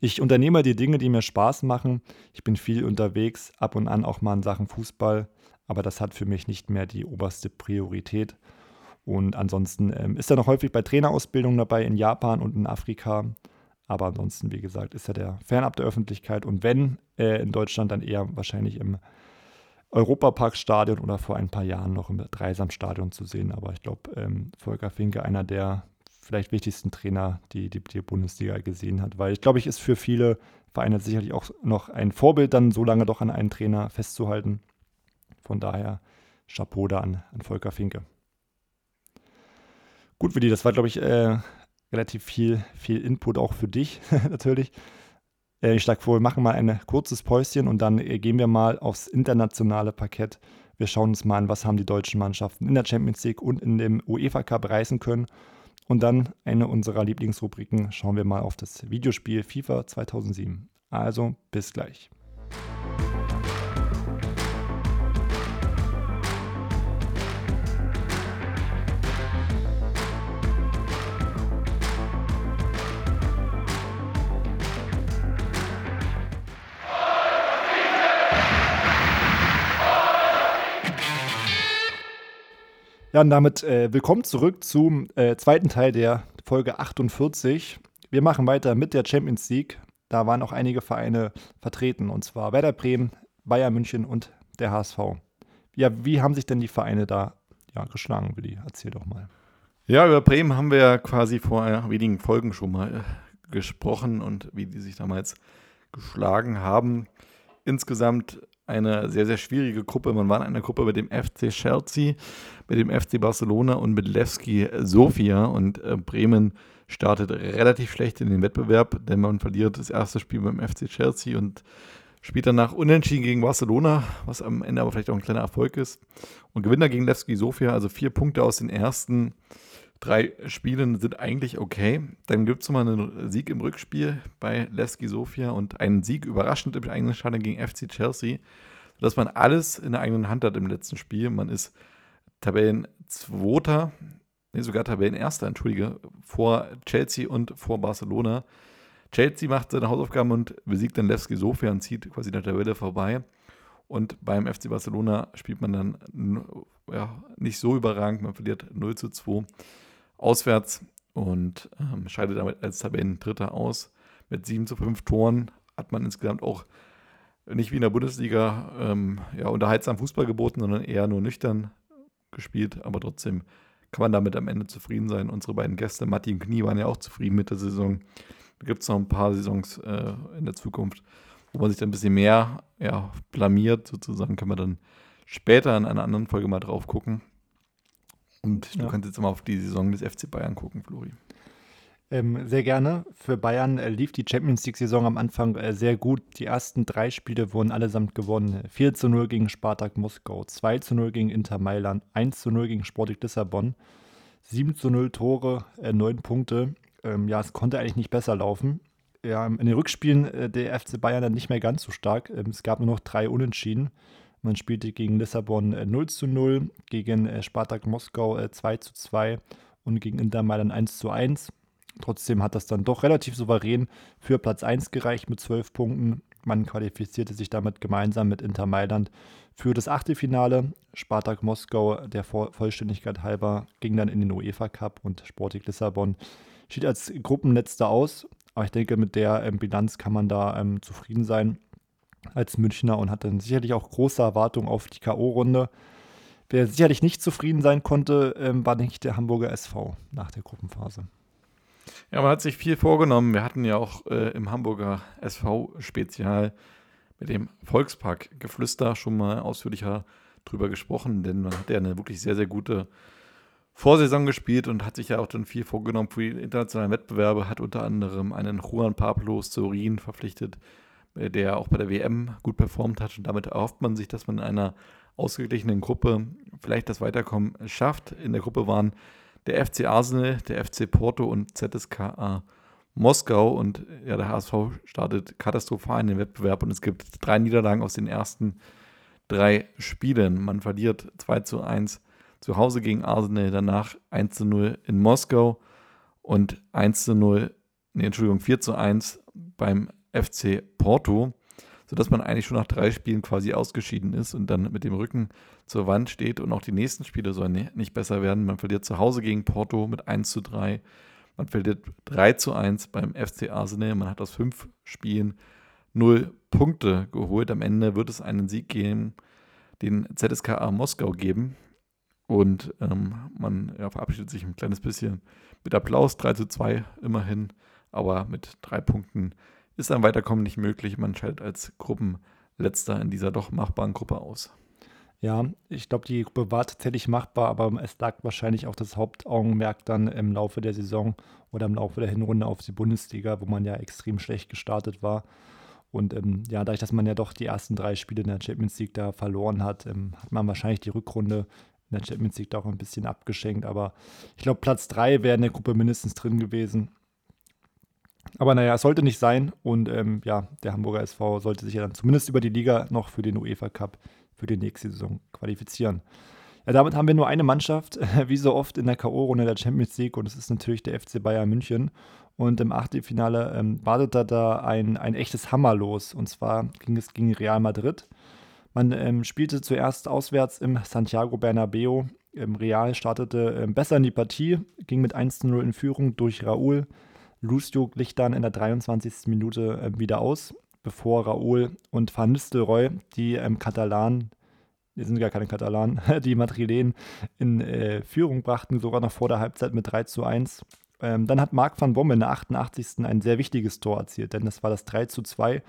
ich unternehme die Dinge, die mir Spaß machen. Ich bin viel unterwegs, ab und an auch mal in Sachen Fußball aber das hat für mich nicht mehr die oberste Priorität. Und ansonsten ähm, ist er noch häufig bei Trainerausbildungen dabei in Japan und in Afrika. Aber ansonsten, wie gesagt, ist er der fernab der Öffentlichkeit. Und wenn äh, in Deutschland, dann eher wahrscheinlich im Europaparkstadion oder vor ein paar Jahren noch im Dreisamstadion zu sehen. Aber ich glaube, ähm, Volker Finke, einer der vielleicht wichtigsten Trainer, die, die die Bundesliga gesehen hat. Weil ich glaube, ich ist für viele Vereine sicherlich auch noch ein Vorbild, dann so lange doch an einen Trainer festzuhalten. Von daher Chapeau da an, an Volker Finke. Gut, Willi, das war, glaube ich, äh, relativ viel, viel Input auch für dich natürlich. Äh, ich schlage vor, wir machen mal ein kurzes Päuschen und dann äh, gehen wir mal aufs internationale Parkett. Wir schauen uns mal an, was haben die deutschen Mannschaften in der Champions League und in dem UEFA Cup reißen können. Und dann eine unserer Lieblingsrubriken schauen wir mal auf das Videospiel FIFA 2007. Also bis gleich. Ja, und damit äh, willkommen zurück zum äh, zweiten Teil der Folge 48. Wir machen weiter mit der Champions League. Da waren auch einige Vereine vertreten, und zwar Werder Bremen, Bayern München und der HSV. Ja, wie haben sich denn die Vereine da ja, geschlagen, Willi? Erzähl doch mal. Ja, über Bremen haben wir ja quasi vor wenigen Folgen schon mal äh, gesprochen und wie die sich damals geschlagen haben. Insgesamt eine sehr, sehr schwierige Gruppe. Man war in einer Gruppe mit dem FC Chelsea, mit dem FC Barcelona und mit Levski Sofia und äh, Bremen startet relativ schlecht in den Wettbewerb, denn man verliert das erste Spiel beim FC Chelsea und spielt danach unentschieden gegen Barcelona, was am Ende aber vielleicht auch ein kleiner Erfolg ist. Und gewinnt dann gegen Levski Sofia, also vier Punkte aus den ersten drei Spielen sind eigentlich okay. Dann gibt es nochmal einen Sieg im Rückspiel bei Levski Sofia und einen Sieg überraschend im eigenen Stadion gegen FC Chelsea, sodass man alles in der eigenen Hand hat im letzten Spiel. Man ist Tabellenzweiter, nee, sogar Tabellenerster, entschuldige, vor Chelsea und vor Barcelona. Chelsea macht seine Hausaufgaben und besiegt dann Levski Sofia und zieht quasi der Tabelle vorbei. Und beim FC Barcelona spielt man dann ja, nicht so überragend. Man verliert 0 zu 2 auswärts und ähm, scheidet damit als Tabellendritter aus. Mit 7 zu 5 Toren hat man insgesamt auch nicht wie in der Bundesliga ähm, ja, unterhaltsam Fußball geboten, sondern eher nur nüchtern gespielt. Aber trotzdem kann man damit am Ende zufrieden sein. Unsere beiden Gäste, Matti und Knie, waren ja auch zufrieden mit der Saison. Da gibt es noch ein paar Saisons äh, in der Zukunft, wo man sich dann ein bisschen mehr ja, blamiert, sozusagen, kann man dann später in einer anderen Folge mal drauf gucken. Und du ja. kannst jetzt mal auf die Saison des FC Bayern gucken, Flori. Ähm, sehr gerne. Für Bayern äh, lief die Champions League-Saison am Anfang äh, sehr gut. Die ersten drei Spiele wurden allesamt gewonnen. 4 zu 0 gegen Spartak Moskau, 2 zu 0 gegen Inter Mailand, 1 zu 0 gegen Sporting Lissabon, 7 zu 0 Tore, äh, 9 Punkte. Ähm, ja, es konnte eigentlich nicht besser laufen. Ja, in den Rückspielen äh, der FC Bayern dann nicht mehr ganz so stark. Ähm, es gab nur noch drei Unentschieden. Man spielte gegen Lissabon 0 äh, zu 0, gegen äh, Spartak Moskau 2 äh, zu 2 und gegen Inter Mailand 1 zu 1. Trotzdem hat das dann doch relativ souverän für Platz 1 gereicht mit 12 Punkten. Man qualifizierte sich damit gemeinsam mit Inter Mailand für das Achtelfinale. Spartak Moskau, der Vollständigkeit halber, ging dann in den UEFA Cup und Sporting Lissabon schied als Gruppenletzter aus. Aber ich denke, mit der ähm, Bilanz kann man da ähm, zufrieden sein als Münchner und hat dann sicherlich auch große Erwartungen auf die K.O.-Runde. Wer sicherlich nicht zufrieden sein konnte, ähm, war, denke ich, der Hamburger SV nach der Gruppenphase. Ja, man hat sich viel vorgenommen. Wir hatten ja auch äh, im Hamburger SV-Spezial mit dem Volkspark-Geflüster schon mal ausführlicher drüber gesprochen, denn man hat ja eine wirklich sehr, sehr gute Vorsaison gespielt und hat sich ja auch dann viel vorgenommen für die internationalen Wettbewerbe, hat unter anderem einen Juan Pablo Sorin verpflichtet, der auch bei der WM gut performt hat. Und damit erhofft man sich, dass man in einer ausgeglichenen Gruppe vielleicht das Weiterkommen schafft. In der Gruppe waren der FC Arsenal, der FC Porto und ZSKA Moskau. Und ja, der HSV startet katastrophal in den Wettbewerb und es gibt drei Niederlagen aus den ersten drei Spielen. Man verliert 2 zu 1 zu Hause gegen Arsenal, danach 1 zu 0 in Moskau und 1 zu 0, nee, Entschuldigung, 4 zu 1 beim FC Porto, sodass man eigentlich schon nach drei Spielen quasi ausgeschieden ist und dann mit dem Rücken zur Wand steht und auch die nächsten Spiele sollen nicht besser werden. Man verliert zu Hause gegen Porto mit 1 zu 3. Man verliert 3 zu 1 beim FC Arsenal. Man hat aus fünf Spielen null Punkte geholt. Am Ende wird es einen Sieg gegen den ZSKA Moskau geben. Und ähm, man ja, verabschiedet sich ein kleines bisschen mit Applaus, 3 zu 2 immerhin, aber mit drei Punkten ist ein Weiterkommen nicht möglich. Man scheidet als Gruppenletzter in dieser doch machbaren Gruppe aus. Ja, ich glaube, die Gruppe war tatsächlich machbar, aber es lag wahrscheinlich auch das Hauptaugenmerk dann im Laufe der Saison oder im Laufe der Hinrunde auf die Bundesliga, wo man ja extrem schlecht gestartet war. Und ähm, ja, dadurch, dass man ja doch die ersten drei Spiele in der Champions League da verloren hat, ähm, hat man wahrscheinlich die Rückrunde in der Champions League da auch ein bisschen abgeschenkt. Aber ich glaube, Platz drei wäre in der Gruppe mindestens drin gewesen. Aber naja, es sollte nicht sein. Und ähm, ja, der Hamburger SV sollte sich ja dann zumindest über die Liga noch für den UEFA Cup für die nächste Saison qualifizieren. Ja, damit haben wir nur eine Mannschaft, wie so oft in der K.O.-Runde der Champions League. Und es ist natürlich der FC Bayern München. Und im Achtelfinale ähm, wartet da, ein, ein echtes Hammer los. Und zwar ging es gegen Real Madrid. Man ähm, spielte zuerst auswärts im Santiago Bernabeo. Ähm, Real startete ähm, besser in die Partie, ging mit 1 0 in Führung durch Raúl. Lucio glich dann in der 23. Minute äh, wieder aus, bevor Raúl und Van Nistelrooy, die ähm, Katalanen, die sind gar keine Katalanen, die Madrilen in äh, Führung brachten, sogar noch vor der Halbzeit mit 3 zu 1. Ähm, dann hat Marc van Bommel in der 88. ein sehr wichtiges Tor erzielt, denn das war das 3 zu 2.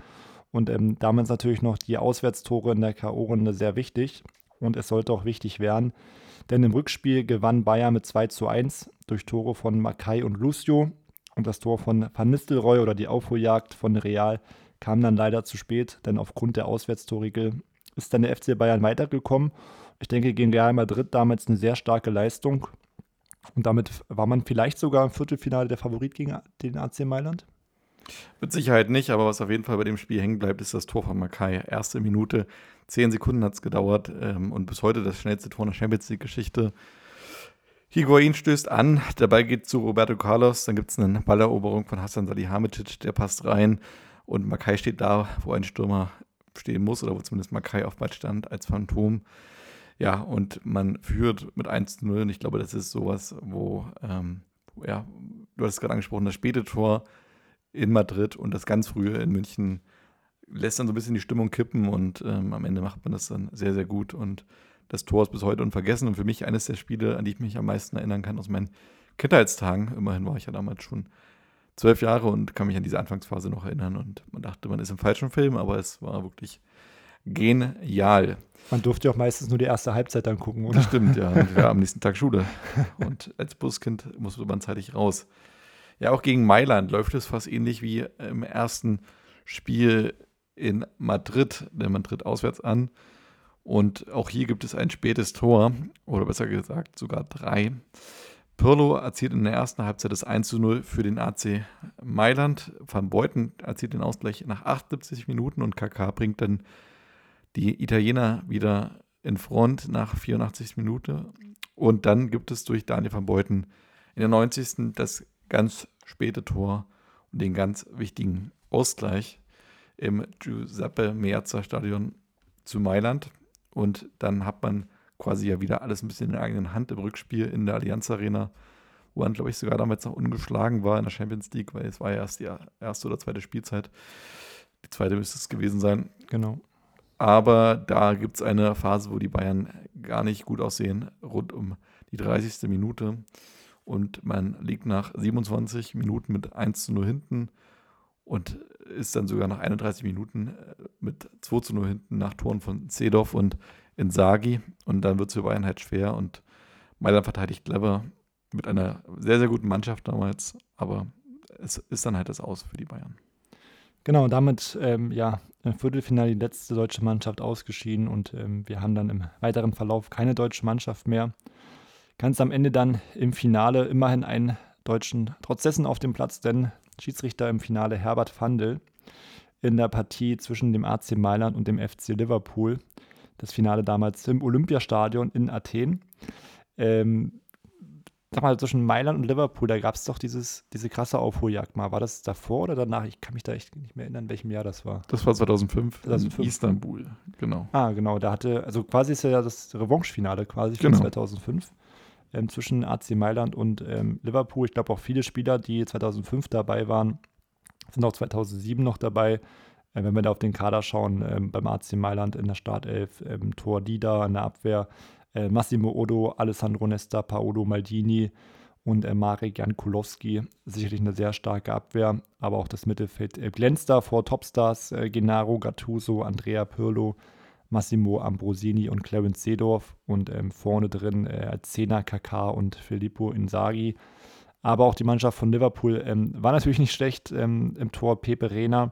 Und ähm, damals natürlich noch die Auswärtstore in der K.O.-Runde sehr wichtig. Und es sollte auch wichtig werden, denn im Rückspiel gewann Bayern mit 2 zu 1 durch Tore von Makai und Lucio. Und das Tor von Van Nistelrooy oder die Aufholjagd von Real kam dann leider zu spät, denn aufgrund der Auswärtstorregel ist dann der FC Bayern weitergekommen. Ich denke, gegen Real Madrid damals eine sehr starke Leistung. Und damit war man vielleicht sogar im Viertelfinale der Favorit gegen den AC Mailand? Mit Sicherheit nicht, aber was auf jeden Fall bei dem Spiel hängen bleibt, ist das Tor von Makai. Erste Minute, zehn Sekunden hat es gedauert ähm, und bis heute das schnellste Tor in der Champions League-Geschichte. Higuain stößt an, dabei geht zu Roberto Carlos, dann gibt es eine Balleroberung von Hassan Salihamidzic, der passt rein und Makai steht da, wo ein Stürmer stehen muss oder wo zumindest Makai auf Ball stand als Phantom. Ja, und man führt mit 1 zu 0 und ich glaube, das ist sowas, wo, ähm, ja, du hast es gerade angesprochen, das späte Tor in Madrid und das ganz frühe in München lässt dann so ein bisschen die Stimmung kippen und ähm, am Ende macht man das dann sehr, sehr gut und das Tor ist bis heute unvergessen und für mich eines der Spiele, an die ich mich am meisten erinnern kann aus meinen Kindheitstagen. Immerhin war ich ja damals schon zwölf Jahre und kann mich an diese Anfangsphase noch erinnern und man dachte, man ist im falschen Film, aber es war wirklich genial. Man durfte ja auch meistens nur die erste Halbzeit dann gucken, oder? Das stimmt, ja. Und wir am nächsten Tag Schule. Und als Buskind musste man zeitig raus. Ja, auch gegen Mailand läuft es fast ähnlich wie im ersten Spiel in Madrid. Denn man tritt auswärts an und auch hier gibt es ein spätes Tor, oder besser gesagt sogar drei. Pirlo erzielt in der ersten Halbzeit das 1 zu 0 für den AC Mailand. Van Beuten erzielt den Ausgleich nach 78 Minuten und KK bringt dann die Italiener wieder in Front nach 84 Minuten. Und dann gibt es durch Daniel van Beuten in der 90. das ganz späte Tor und den ganz wichtigen Ausgleich im Giuseppe Meazza Stadion zu Mailand. Und dann hat man quasi ja wieder alles ein bisschen in der eigenen Hand im Rückspiel in der Allianz Arena, wo man, glaube ich, sogar damals noch ungeschlagen war in der Champions League, weil es war ja erst die erste oder zweite Spielzeit. Die zweite müsste es gewesen sein. Genau. Aber da gibt es eine Phase, wo die Bayern gar nicht gut aussehen, rund um die 30. Minute. Und man liegt nach 27 Minuten mit 1 zu 0 hinten und ist dann sogar nach 31 Minuten äh, mit 2 zu 0 hinten nach Toren von Zedorf und Inzaghi. Und dann wird es für Bayern halt schwer und Mailand verteidigt clever mit einer sehr, sehr guten Mannschaft damals. Aber es ist dann halt das Aus für die Bayern. Genau, damit ähm, ja im Viertelfinale die letzte deutsche Mannschaft ausgeschieden und ähm, wir haben dann im weiteren Verlauf keine deutsche Mannschaft mehr. Ganz am Ende dann im Finale immerhin einen Deutschen trotz dessen auf dem Platz, denn Schiedsrichter im Finale Herbert Fandel in der Partie zwischen dem AC Mailand und dem FC Liverpool. Das Finale damals im Olympiastadion in Athen. Ähm, sag mal, zwischen Mailand und Liverpool, da gab es doch dieses, diese krasse Aufholjagd mal. War das davor oder danach? Ich kann mich da echt nicht mehr erinnern, in welchem Jahr das war. Das war 2005, 2005. in Istanbul, genau. Ah, genau. Da hatte, also quasi ist ja das Revanche-Finale quasi von genau. 2005 ähm, zwischen AC Mailand und ähm, Liverpool. Ich glaube auch viele Spieler, die 2005 dabei waren, sind auch 2007 noch dabei. Äh, wenn wir da auf den Kader schauen, ähm, beim AC Mailand in der Startelf, ähm, Tor Dida in der Abwehr, äh, Massimo Odo, Alessandro Nesta, Paolo Maldini und äh, Marek Jankulowski. Sicherlich eine sehr starke Abwehr, aber auch das Mittelfeld äh, glänzt da vor Topstars äh, Genaro Gattuso, Andrea Pirlo, Massimo Ambrosini und Clarence Seedorf und ähm, vorne drin äh, Zehner KK und Filippo Inzaghi. Aber auch die Mannschaft von Liverpool ähm, war natürlich nicht schlecht. Ähm, Im Tor Pepe Reina,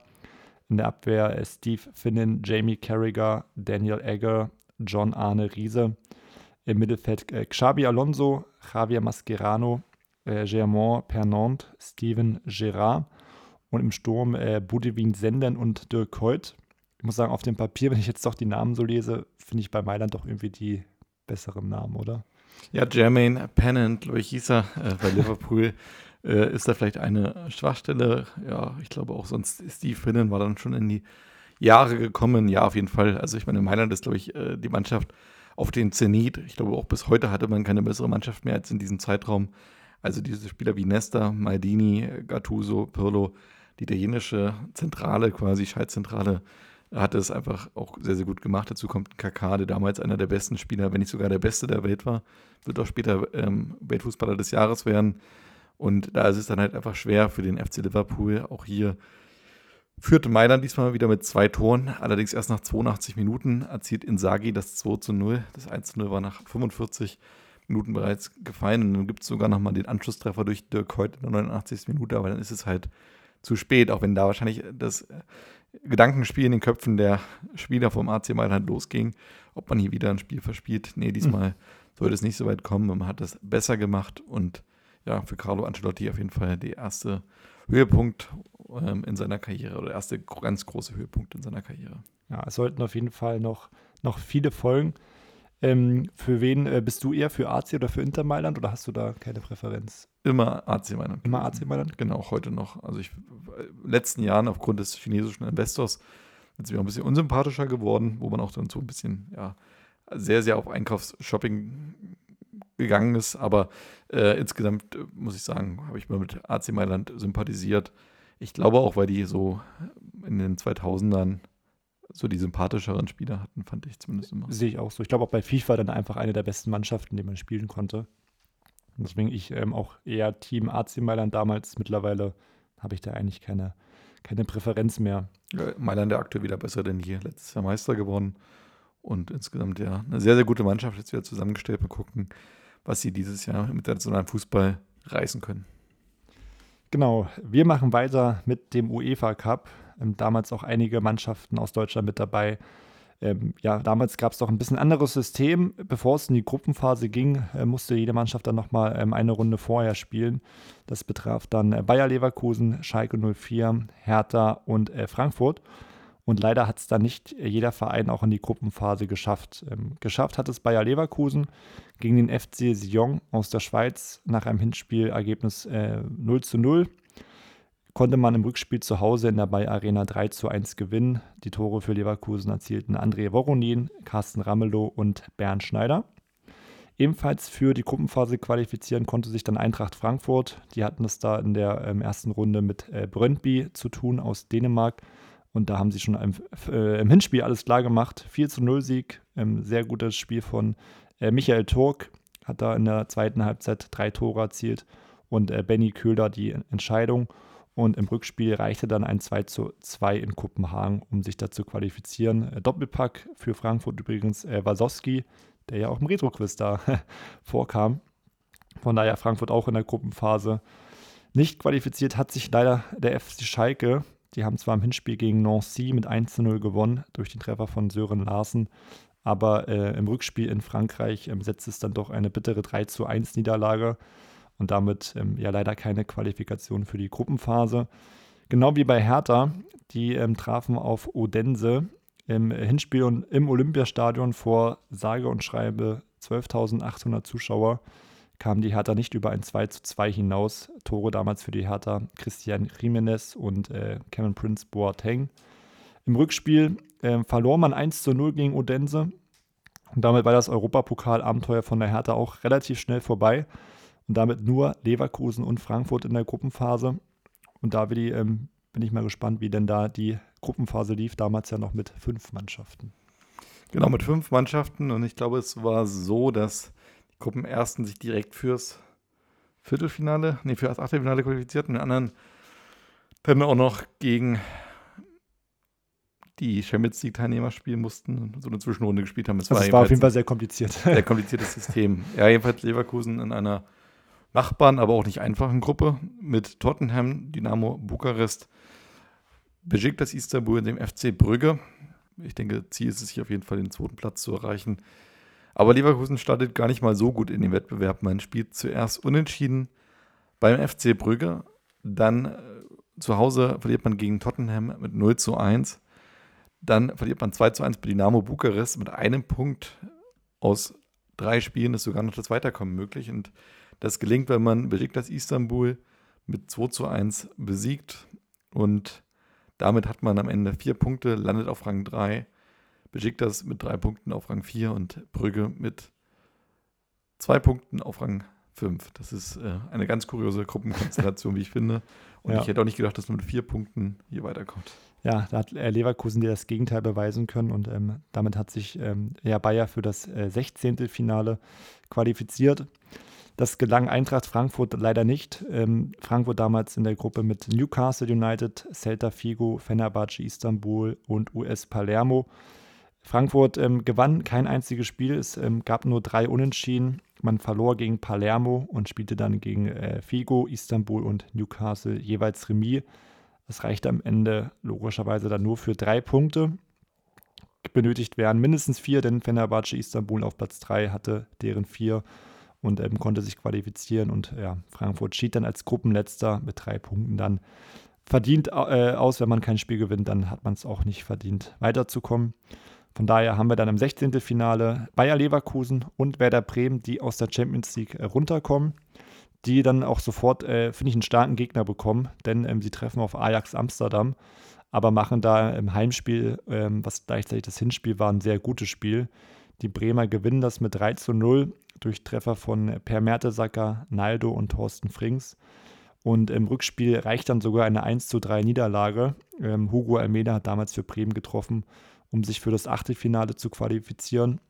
in der Abwehr äh, Steve Finnan, Jamie Carragher, Daniel Egger, John Arne Riese. Im Mittelfeld äh, Xabi Alonso, Javier Mascherano, äh, Germain Pernand, Steven Gerrard und im Sturm äh, Budewin Senden und Dirk Hoyt muss sagen, auf dem Papier, wenn ich jetzt doch die Namen so lese, finde ich bei Mailand doch irgendwie die besseren Namen, oder? Ja, Jermaine Pennant, glaube ich, hieß er äh, bei Liverpool. äh, ist da vielleicht eine Schwachstelle? Ja, ich glaube auch sonst Steve Finnan war dann schon in die Jahre gekommen. Ja, auf jeden Fall. Also ich meine, Mailand ist, glaube ich, äh, die Mannschaft auf den Zenit. Ich glaube, auch bis heute hatte man keine bessere Mannschaft mehr als in diesem Zeitraum. Also diese Spieler wie Nesta, Maldini, Gattuso, Pirlo, die italienische Zentrale, quasi Schaltzentrale, hat es einfach auch sehr, sehr gut gemacht. Dazu kommt Kaká, der damals einer der besten Spieler, wenn nicht sogar der beste der Welt war, wird auch später ähm, Weltfußballer des Jahres werden. Und da ist es dann halt einfach schwer für den FC Liverpool. Auch hier führte Mailand diesmal wieder mit zwei Toren, allerdings erst nach 82 Minuten erzielt Insagi das 2 zu 0. Das 1 zu 0 war nach 45 Minuten bereits gefallen. Und dann gibt es sogar nochmal den Anschlusstreffer durch Dirk Hoyt in der 89. Minute, aber dann ist es halt zu spät, auch wenn da wahrscheinlich das Gedankenspiel in den Köpfen der Spieler vom AC Mailand losging, ob man hier wieder ein Spiel verspielt. Nee, diesmal mhm. sollte es nicht so weit kommen. Man hat das besser gemacht und ja, für Carlo Ancelotti auf jeden Fall der erste Höhepunkt ähm, in seiner Karriere oder der erste ganz große Höhepunkt in seiner Karriere. Ja, es sollten auf jeden Fall noch, noch viele folgen. Ähm, für wen äh, bist du eher für AC oder für Inter Mailand oder hast du da keine Präferenz? Immer AC Mailand. Immer AC Mailand? Genau, auch heute noch. Also ich in letzten Jahren aufgrund des chinesischen Investors sind sie auch ein bisschen unsympathischer geworden, wo man auch dann so ein bisschen, ja, sehr, sehr auf Einkaufsshopping gegangen ist. Aber äh, insgesamt äh, muss ich sagen, habe ich mal mit AC Mailand sympathisiert. Ich glaube auch, weil die so in den 2000ern so die sympathischeren Spieler hatten, fand ich zumindest immer. Sehe ich auch so. Ich glaube auch bei FIFA dann einfach eine der besten Mannschaften, die man spielen konnte. Und deswegen ich ähm, auch eher Team AC Mailand damals. Mittlerweile habe ich da eigentlich keine, keine Präferenz mehr. Ja, Mailand der aktuell wieder besser denn je. Letztes Jahr Meister geworden. Und insgesamt ja eine sehr, sehr gute Mannschaft jetzt wieder zusammengestellt. Mal gucken, was sie dieses Jahr mit nationalen Fußball reißen können. Genau, wir machen weiter mit dem UEFA Cup. Ähm, damals auch einige Mannschaften aus Deutschland mit dabei. Ähm, ja, damals gab es doch ein bisschen anderes System. Bevor es in die Gruppenphase ging, äh, musste jede Mannschaft dann nochmal ähm, eine Runde vorher spielen. Das betraf dann äh, Bayer Leverkusen, Schalke 04, Hertha und äh, Frankfurt. Und leider hat es dann nicht jeder Verein auch in die Gruppenphase geschafft. Ähm, geschafft hat es Bayer Leverkusen gegen den FC Sion aus der Schweiz nach einem Hinspielergebnis äh, 0 zu 0. Konnte man im Rückspiel zu Hause in der Bayer Arena 3 zu 1 gewinnen. Die Tore für Leverkusen erzielten André Voronin, Carsten Ramelow und Bernd Schneider. Ebenfalls für die Gruppenphase qualifizieren konnte sich dann Eintracht Frankfurt. Die hatten es da in der ähm, ersten Runde mit äh, Brøndby zu tun aus Dänemark und da haben sie schon im, äh, im Hinspiel alles klar gemacht. 4 zu 0 Sieg, ähm, sehr gutes Spiel von äh, Michael Turk, hat da in der zweiten Halbzeit drei Tore erzielt und äh, Benny Köhler die Entscheidung. Und im Rückspiel reichte dann ein 2 zu 2 in Kopenhagen, um sich da zu qualifizieren. Äh, Doppelpack für Frankfurt übrigens äh, Wasowski, der ja auch im Retro-Quiz da vorkam. Von daher Frankfurt auch in der Gruppenphase nicht qualifiziert, hat sich leider der FC Schalke die haben zwar im Hinspiel gegen Nancy mit 1 zu 0 gewonnen durch den Treffer von Sören Larsen, aber äh, im Rückspiel in Frankreich ähm, setzt es dann doch eine bittere 3 zu 1 Niederlage und damit ähm, ja leider keine Qualifikation für die Gruppenphase. Genau wie bei Hertha, die ähm, trafen auf Odense im Hinspiel und im Olympiastadion vor sage und schreibe 12.800 Zuschauer kam die Hertha nicht über ein 2 zu 2 hinaus. Tore damals für die Hertha Christian Jimenez und äh, Kevin Prince Boateng. Im Rückspiel äh, verlor man 1 zu 0 gegen Odense. Und damit war das Europapokal-Abenteuer von der Hertha auch relativ schnell vorbei. Und damit nur Leverkusen und Frankfurt in der Gruppenphase. Und da Willi, ähm, bin ich mal gespannt, wie denn da die Gruppenphase lief. Damals ja noch mit fünf Mannschaften. Genau, mit fünf Mannschaften. Und ich glaube, es war so, dass Gruppenersten sich direkt fürs Viertelfinale, nee, für das Achtelfinale qualifiziert und den anderen dann auch noch gegen die Champions League-Teilnehmer spielen mussten und so eine Zwischenrunde gespielt haben. Es also war, war auf jeden Fall sehr kompliziert. Sehr kompliziertes System. Ja, jedenfalls Leverkusen in einer Nachbarn, aber auch nicht einfachen Gruppe mit Tottenham, Dynamo Bukarest, das Istanbul und dem FC Brügge. Ich denke, Ziel ist es hier auf jeden Fall, den zweiten Platz zu erreichen. Aber Leverkusen startet gar nicht mal so gut in den Wettbewerb. Man spielt zuerst unentschieden beim FC Brügge, dann äh, zu Hause verliert man gegen Tottenham mit 0 zu 1. Dann verliert man 2 zu 1 bei Dynamo Bukarest mit einem Punkt aus drei Spielen ist sogar noch das Weiterkommen möglich. Und das gelingt, wenn man das Istanbul mit 2 zu 1 besiegt. Und Damit hat man am Ende vier Punkte, landet auf Rang 3. Besiktas mit drei Punkten auf Rang 4 und Brügge mit zwei Punkten auf Rang 5. Das ist äh, eine ganz kuriose Gruppenkonstellation, wie ich finde. Und ja. ich hätte auch nicht gedacht, dass man mit vier Punkten hier weiterkommt. Ja, da hat Leverkusen dir das Gegenteil beweisen können und ähm, damit hat sich ähm, ja, Bayer für das äh, 16. Finale qualifiziert. Das gelang Eintracht Frankfurt leider nicht. Ähm, Frankfurt damals in der Gruppe mit Newcastle United, Celta Figo, Fenerbahce Istanbul und US Palermo. Frankfurt ähm, gewann kein einziges Spiel, es ähm, gab nur drei Unentschieden. Man verlor gegen Palermo und spielte dann gegen äh, Figo, Istanbul und Newcastle jeweils Remis. Das reichte am Ende logischerweise dann nur für drei Punkte. Benötigt wären mindestens vier, denn Fenerbahce Istanbul auf Platz drei hatte deren vier und ähm, konnte sich qualifizieren. Und ja, Frankfurt schied dann als Gruppenletzter mit drei Punkten dann verdient äh, aus. Wenn man kein Spiel gewinnt, dann hat man es auch nicht verdient, weiterzukommen. Von daher haben wir dann im 16. Finale Bayer Leverkusen und Werder Bremen, die aus der Champions League äh, runterkommen, die dann auch sofort, äh, finde ich, einen starken Gegner bekommen, denn ähm, sie treffen auf Ajax Amsterdam, aber machen da im Heimspiel, ähm, was gleichzeitig das Hinspiel war, ein sehr gutes Spiel. Die Bremer gewinnen das mit 3 zu 0 durch Treffer von Per Mertesacker, Naldo und Thorsten Frings. Und im Rückspiel reicht dann sogar eine 1 zu 3 Niederlage. Ähm, Hugo Almeida hat damals für Bremen getroffen, um sich für das Achtelfinale zu qualifizieren.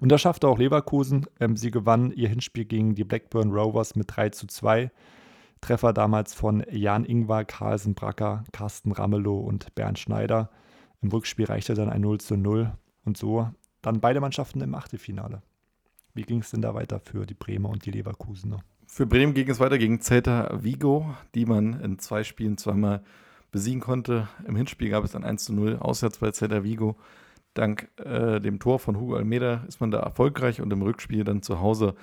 Und das schaffte auch Leverkusen. Ähm, sie gewannen ihr Hinspiel gegen die Blackburn Rovers mit 3 zu 2. Treffer damals von Jan Ingvar, Carlsen Bracker, Carsten Ramelow und Bernd Schneider. Im Rückspiel reichte dann ein 0 zu 0. Und so dann beide Mannschaften im Achtelfinale. Wie ging es denn da weiter für die Bremer und die Leverkusener? Für Bremen ging es weiter gegen Celta Vigo, die man in zwei Spielen zweimal besiegen konnte. Im Hinspiel gab es ein 1 zu 0 auswärts bei Celta Vigo. Dank äh, dem Tor von Hugo Almeida ist man da erfolgreich und im Rückspiel dann zu Hause,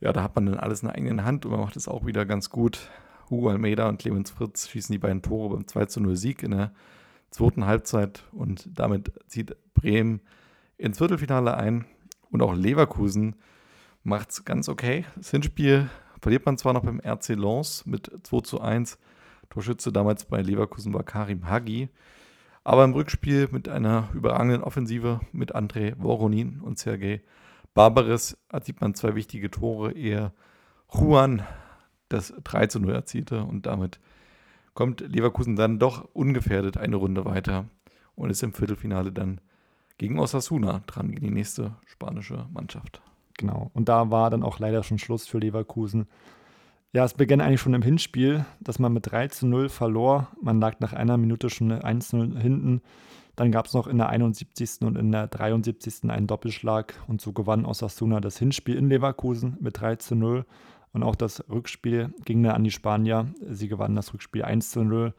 ja, da hat man dann alles in der eigenen Hand und man macht es auch wieder ganz gut. Hugo Almeida und Clemens Fritz schießen die beiden Tore beim 2 zu 0 Sieg in der zweiten Halbzeit und damit zieht Bremen ins Viertelfinale ein. Und auch Leverkusen macht es ganz okay. Das Hinspiel verliert man zwar noch beim RC Lens mit 2 zu 1. Torschütze damals bei Leverkusen war Karim Hagi. Aber im Rückspiel mit einer überragenden Offensive mit André Voronin und Sergei Barbares erzielt man zwei wichtige Tore, ehe Juan das 3 zu 0 erzielte und damit kommt Leverkusen dann doch ungefährdet eine Runde weiter und ist im Viertelfinale dann gegen Osasuna dran, gegen die nächste spanische Mannschaft. Genau. Und da war dann auch leider schon Schluss für Leverkusen. Ja, es begann eigentlich schon im Hinspiel, dass man mit 3 zu 0 verlor. Man lag nach einer Minute schon 1 zu 0 hinten. Dann gab es noch in der 71. und in der 73. einen Doppelschlag und so gewann Osasuna das Hinspiel in Leverkusen mit 3 zu 0. Und auch das Rückspiel ging dann an die Spanier. Sie gewannen das Rückspiel 1 zu 0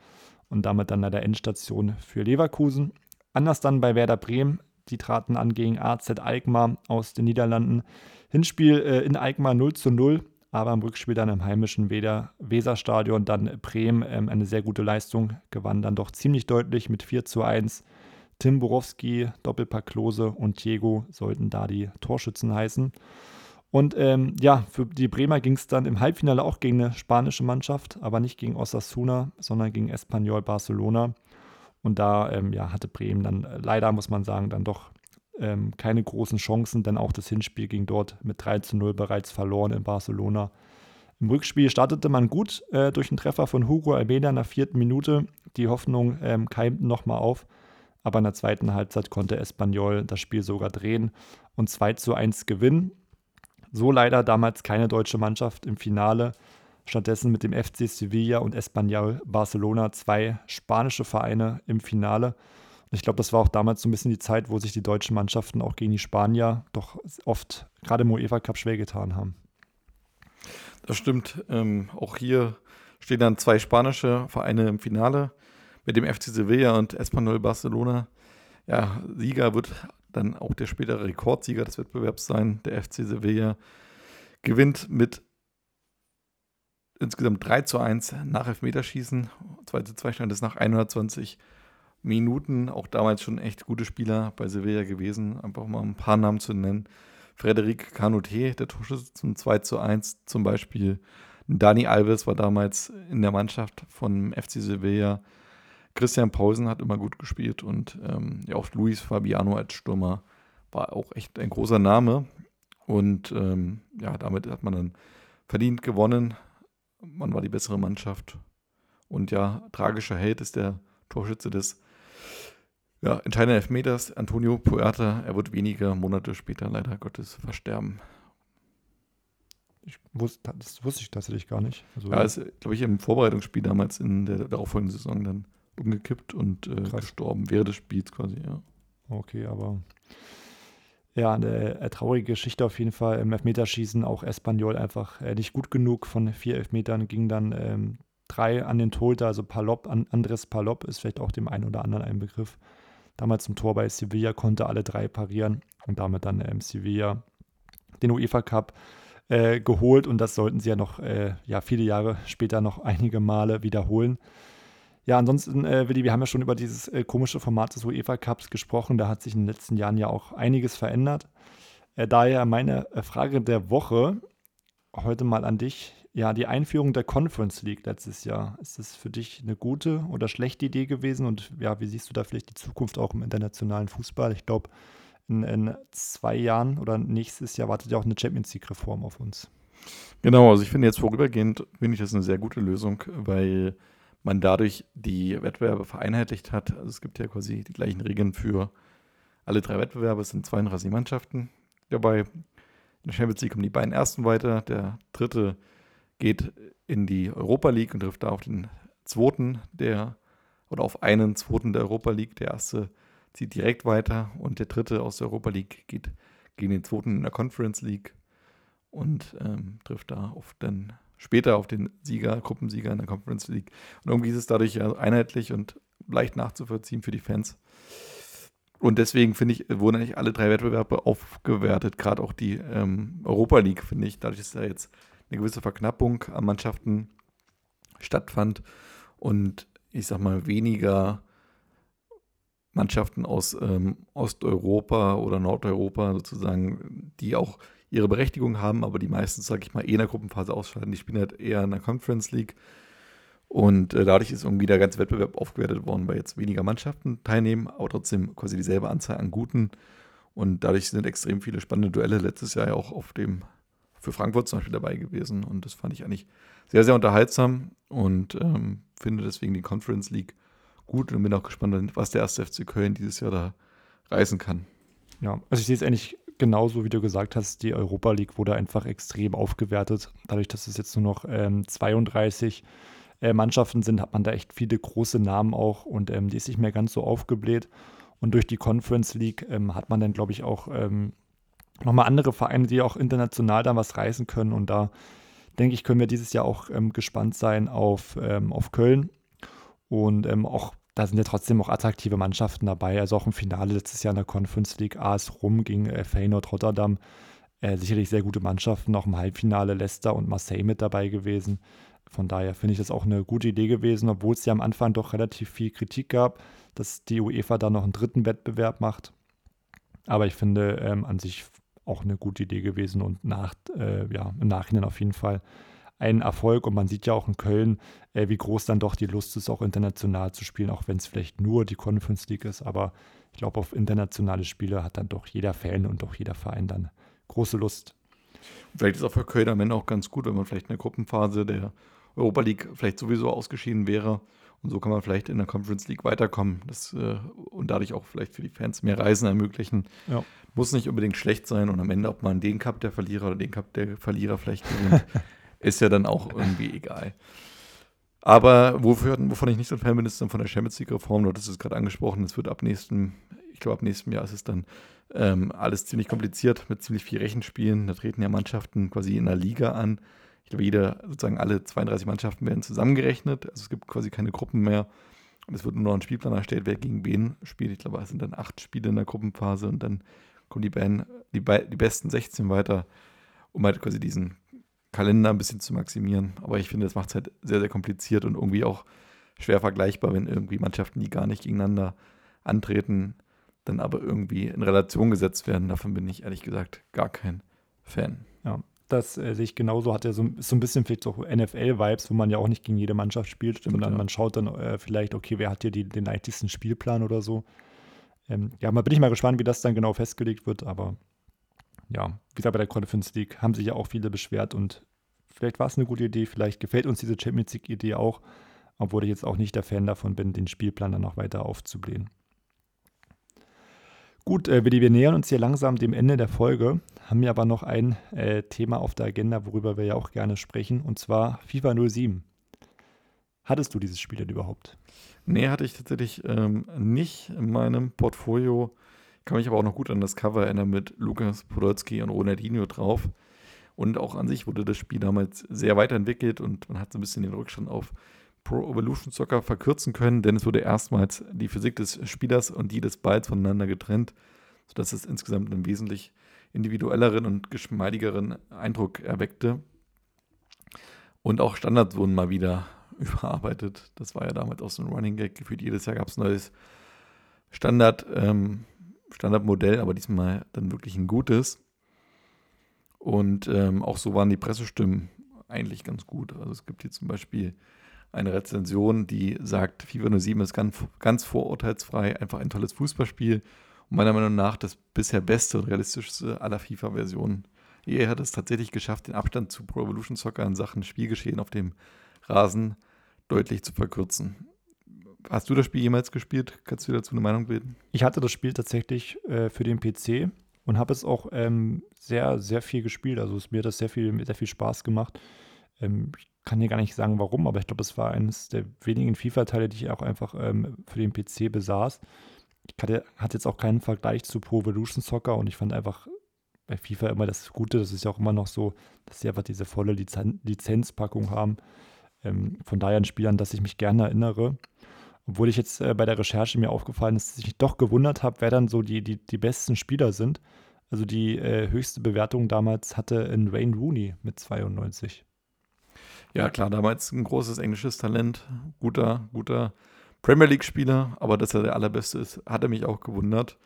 und damit dann an der Endstation für Leverkusen. Anders dann bei Werder Bremen. Die traten an gegen AZ Alkmaar aus den Niederlanden. Hinspiel äh, in Alkmaar 0 zu 0, aber im Rückspiel dann im heimischen Weserstadion dann Bremen ähm, eine sehr gute Leistung, gewann dann doch ziemlich deutlich mit 4 zu 1. Tim Borowski, Doppelpack Klose und Diego sollten da die Torschützen heißen. Und ähm, ja, für die Bremer ging es dann im Halbfinale auch gegen eine spanische Mannschaft, aber nicht gegen Osasuna, sondern gegen Espanyol Barcelona. Und da ähm, ja, hatte Bremen dann äh, leider, muss man sagen, dann doch ähm, keine großen Chancen, denn auch das Hinspiel ging dort mit 3 zu 0 bereits verloren in Barcelona. Im Rückspiel startete man gut äh, durch einen Treffer von Hugo Almeida in der vierten Minute. Die Hoffnung ähm, keimten nochmal auf, aber in der zweiten Halbzeit konnte Espanyol das Spiel sogar drehen und 2 zu 1 gewinnen. So leider damals keine deutsche Mannschaft im Finale. Stattdessen mit dem FC Sevilla und Espanyol Barcelona zwei spanische Vereine im Finale. Ich glaube, das war auch damals so ein bisschen die Zeit, wo sich die deutschen Mannschaften auch gegen die Spanier doch oft gerade im UEFA Cup schwer getan haben. Das stimmt. Ähm, auch hier stehen dann zwei spanische Vereine im Finale mit dem FC Sevilla und Espanyol Barcelona. Ja, Sieger wird dann auch der spätere Rekordsieger des Wettbewerbs sein. Der FC Sevilla gewinnt mit insgesamt 3 zu 1 nach Elfmeterschießen. 2 zu 2 stand es nach 120 Minuten. Auch damals schon echt gute Spieler bei Sevilla gewesen. Einfach mal ein paar Namen zu nennen. Frederik Canute, der Torschütze zum 2 zu 1 zum Beispiel. Dani Alves war damals in der Mannschaft von FC Sevilla. Christian Paulsen hat immer gut gespielt und ähm, ja auch Luis Fabiano als Stürmer war auch echt ein großer Name. Und ähm, ja, damit hat man dann verdient gewonnen. Man war die bessere Mannschaft. Und ja, tragischer Held ist der Torschütze des ja, entscheidenden Elfmeters, Antonio Puerta. Er wird wenige Monate später leider Gottes versterben. Ich wusste, das wusste ich tatsächlich gar nicht. Also, ja, ist, glaube ich, im Vorbereitungsspiel damals in der darauffolgenden Saison dann umgekippt und äh, gestorben während des Spiels quasi, ja. Okay, aber ja, eine, eine, traurige Geschichte auf jeden Fall. Im Elfmeterschießen auch Espanyol einfach äh, nicht gut genug. Von vier Elfmetern ging dann ähm, drei an den Torhüter, also Palop, an, Andres Palop ist vielleicht auch dem einen oder anderen ein Begriff. Damals zum Tor bei Sevilla konnte alle drei parieren und damit dann ähm, Sevilla den UEFA Cup äh, geholt und das sollten sie ja noch äh, ja, viele Jahre später noch einige Male wiederholen. Ja, ansonsten, äh, Willi, wir haben ja schon über dieses äh, komische Format des UEFA Cups gesprochen. Da hat sich in den letzten Jahren ja auch einiges verändert. Äh, daher meine äh, Frage der Woche heute mal an dich. Ja, die Einführung der Conference League letztes Jahr. Ist das für dich eine gute oder schlechte Idee gewesen? Und ja, wie siehst du da vielleicht die Zukunft auch im internationalen Fußball? Ich glaube, in, in, zwei Jahren oder nächstes Jahr wartet ja auch eine Champions League-Reform auf uns. Genau, also ich finde jetzt vorübergehend, finde ich das eine sehr gute Lösung, weil man dadurch die Wettbewerbe vereinheitlicht hat. Also es gibt ja quasi die gleichen Regeln für alle drei Wettbewerbe. Es sind 32 Mannschaften dabei. In der Champions League kommen die beiden ersten weiter. Der dritte geht in die Europa League und trifft da auf den zweiten der oder auf einen zweiten der Europa League. Der erste zieht direkt weiter und der dritte aus der Europa League geht gegen den zweiten in der Conference League und ähm, trifft da auf den später auf den Sieger, Gruppensieger in der Conference League. Und irgendwie ist es dadurch ja einheitlich und leicht nachzuvollziehen für die Fans. Und deswegen finde ich, wurden eigentlich alle drei Wettbewerbe aufgewertet, gerade auch die ähm, Europa League, finde ich. Dadurch ist da jetzt eine gewisse Verknappung an Mannschaften stattfand und ich sag mal weniger Mannschaften aus ähm, Osteuropa oder Nordeuropa sozusagen, die auch ihre Berechtigung haben, aber die meisten, sage ich mal, eh in der Gruppenphase ausscheiden. Die spielen halt eher in der Conference League. Und äh, dadurch ist irgendwie der ganze Wettbewerb aufgewertet worden, weil jetzt weniger Mannschaften teilnehmen, aber trotzdem quasi dieselbe Anzahl an Guten. Und dadurch sind extrem viele spannende Duelle letztes Jahr ja auch auf dem, für Frankfurt zum Beispiel dabei gewesen. Und das fand ich eigentlich sehr, sehr unterhaltsam und ähm, finde deswegen die Conference League gut und bin auch gespannt, was der erste FC Köln dieses Jahr da reißen kann. Ja, also ich sehe es eigentlich genauso wie du gesagt hast, die Europa League wurde einfach extrem aufgewertet. Dadurch, dass es jetzt nur noch ähm, 32 äh, Mannschaften sind, hat man da echt viele große Namen auch und ähm, die ist nicht mehr ganz so aufgebläht. Und durch die Conference League ähm, hat man dann, glaube ich, auch ähm, nochmal andere Vereine, die auch international dann was reißen können. Und da denke ich, können wir dieses Jahr auch ähm, gespannt sein auf, ähm, auf Köln. Und ähm, auch da sind ja trotzdem auch attraktive Mannschaften dabei. Also auch im Finale letztes Jahr in der Conference League AS Rum gegen äh, Feyenoord Rotterdam. Äh, sicherlich sehr gute Mannschaften. Auch im Halbfinale Leicester und Marseille mit dabei gewesen. Von daher finde ich das auch eine gute Idee gewesen, obwohl es ja am Anfang doch relativ viel Kritik gab, dass die UEFA da noch einen dritten Wettbewerb macht. Aber ich finde ähm, an sich auch eine gute Idee gewesen und nach, äh, ja, im Nachhinein auf jeden Fall ein Erfolg und man sieht ja auch in Köln, äh, wie groß dann doch die Lust ist, auch international zu spielen, auch wenn es vielleicht nur die Conference League ist. Aber ich glaube, auf internationale Spiele hat dann doch jeder Fan und auch jeder Verein dann große Lust. Vielleicht ist auch für Köln am Ende auch ganz gut, wenn man vielleicht in der Gruppenphase der Europa League vielleicht sowieso ausgeschieden wäre. Und so kann man vielleicht in der Conference League weiterkommen das, äh, und dadurch auch vielleicht für die Fans mehr Reisen ermöglichen. Ja. Muss nicht unbedingt schlecht sein und am Ende, ob man den Cup der Verlierer oder den Cup der Verlierer vielleicht gewinnt, ist ja dann auch irgendwie egal. Aber wofür, wovon ich nicht so ein Fan bin, ist dann von der Champions League-Reform. Du hattest es gerade angesprochen. Es wird ab nächsten, ich glaube, ab nächstem Jahr ist es dann ähm, alles ziemlich kompliziert mit ziemlich viel Rechenspielen. Da treten ja Mannschaften quasi in der Liga an. Ich glaube, jeder, sozusagen alle 32 Mannschaften werden zusammengerechnet. Also es gibt quasi keine Gruppen mehr. Und es wird nur noch ein Spielplan erstellt, wer gegen wen spielt. Ich glaube, es sind dann acht Spiele in der Gruppenphase und dann kommen die, beiden, die, die besten 16 weiter, um halt quasi diesen Kalender ein bisschen zu maximieren. Aber ich finde, das macht es halt sehr, sehr kompliziert und irgendwie auch schwer vergleichbar, wenn irgendwie Mannschaften, die gar nicht gegeneinander antreten, dann aber irgendwie in Relation gesetzt werden. Davon bin ich ehrlich gesagt gar kein Fan. Ja, Das äh, sehe ich genauso. Hat er so, so ein bisschen vielleicht so NFL-Vibes, wo man ja auch nicht gegen jede Mannschaft spielt, Stimmt, sondern ja. man schaut dann äh, vielleicht, okay, wer hat hier die, den leichtesten Spielplan oder so. Ähm, ja, mal bin ich mal gespannt, wie das dann genau festgelegt wird, aber ja, wie gesagt, bei der Conference League haben sich ja auch viele beschwert und vielleicht war es eine gute Idee, vielleicht gefällt uns diese Champions League-Idee auch, obwohl ich jetzt auch nicht der Fan davon bin, den Spielplan dann noch weiter aufzublähen. Gut, äh, wir nähern uns hier langsam dem Ende der Folge, haben wir aber noch ein äh, Thema auf der Agenda, worüber wir ja auch gerne sprechen, und zwar FIFA 07. Hattest du dieses Spiel denn überhaupt? Nee, hatte ich tatsächlich ähm, nicht in meinem Portfolio. Kann mich aber auch noch gut an das Cover erinnern mit Lukas Podolski und Ronaldinho drauf. Und auch an sich wurde das Spiel damals sehr weiterentwickelt und man hat so ein bisschen den Rückstand auf Pro Evolution Soccer verkürzen können, denn es wurde erstmals die Physik des Spielers und die des Balls voneinander getrennt, sodass es insgesamt einen wesentlich individuelleren und geschmeidigeren Eindruck erweckte. Und auch Standards wurden mal wieder überarbeitet. Das war ja damals auch so ein Running Gag. Gefühlt jedes Jahr gab es ein neues Standard, ähm, Standardmodell, aber diesmal dann wirklich ein gutes. Und ähm, auch so waren die Pressestimmen eigentlich ganz gut. Also es gibt hier zum Beispiel eine Rezension, die sagt, FIFA 07 ist ganz, ganz vorurteilsfrei, einfach ein tolles Fußballspiel und meiner Meinung nach das bisher beste und realistischste aller FIFA-Versionen. EA hat es tatsächlich geschafft, den Abstand zu Pro Evolution Soccer in Sachen Spielgeschehen auf dem Rasen deutlich zu verkürzen. Hast du das Spiel jemals gespielt? Kannst du dazu eine Meinung bilden? Ich hatte das Spiel tatsächlich äh, für den PC und habe es auch ähm, sehr, sehr viel gespielt. Also es, mir hat das sehr viel, sehr viel Spaß gemacht. Ähm, ich kann hier gar nicht sagen, warum, aber ich glaube, das war eines der wenigen FIFA-Teile, die ich auch einfach ähm, für den PC besaß. Ich hatte, hatte jetzt auch keinen Vergleich zu Pro Evolution Soccer und ich fand einfach bei FIFA immer das Gute, das ist ja auch immer noch so, dass sie einfach diese volle Lizen Lizenzpackung haben. Ähm, von daher ein Spiel, an das ich mich gerne erinnere. Obwohl ich jetzt äh, bei der Recherche mir aufgefallen ist, dass ich doch gewundert habe, wer dann so die, die, die besten Spieler sind. Also die äh, höchste Bewertung damals hatte in Wayne Rooney mit 92. Ja, klar, damals ein großes englisches Talent, guter, guter Premier League-Spieler, aber dass er der allerbeste ist, hat er mich auch gewundert.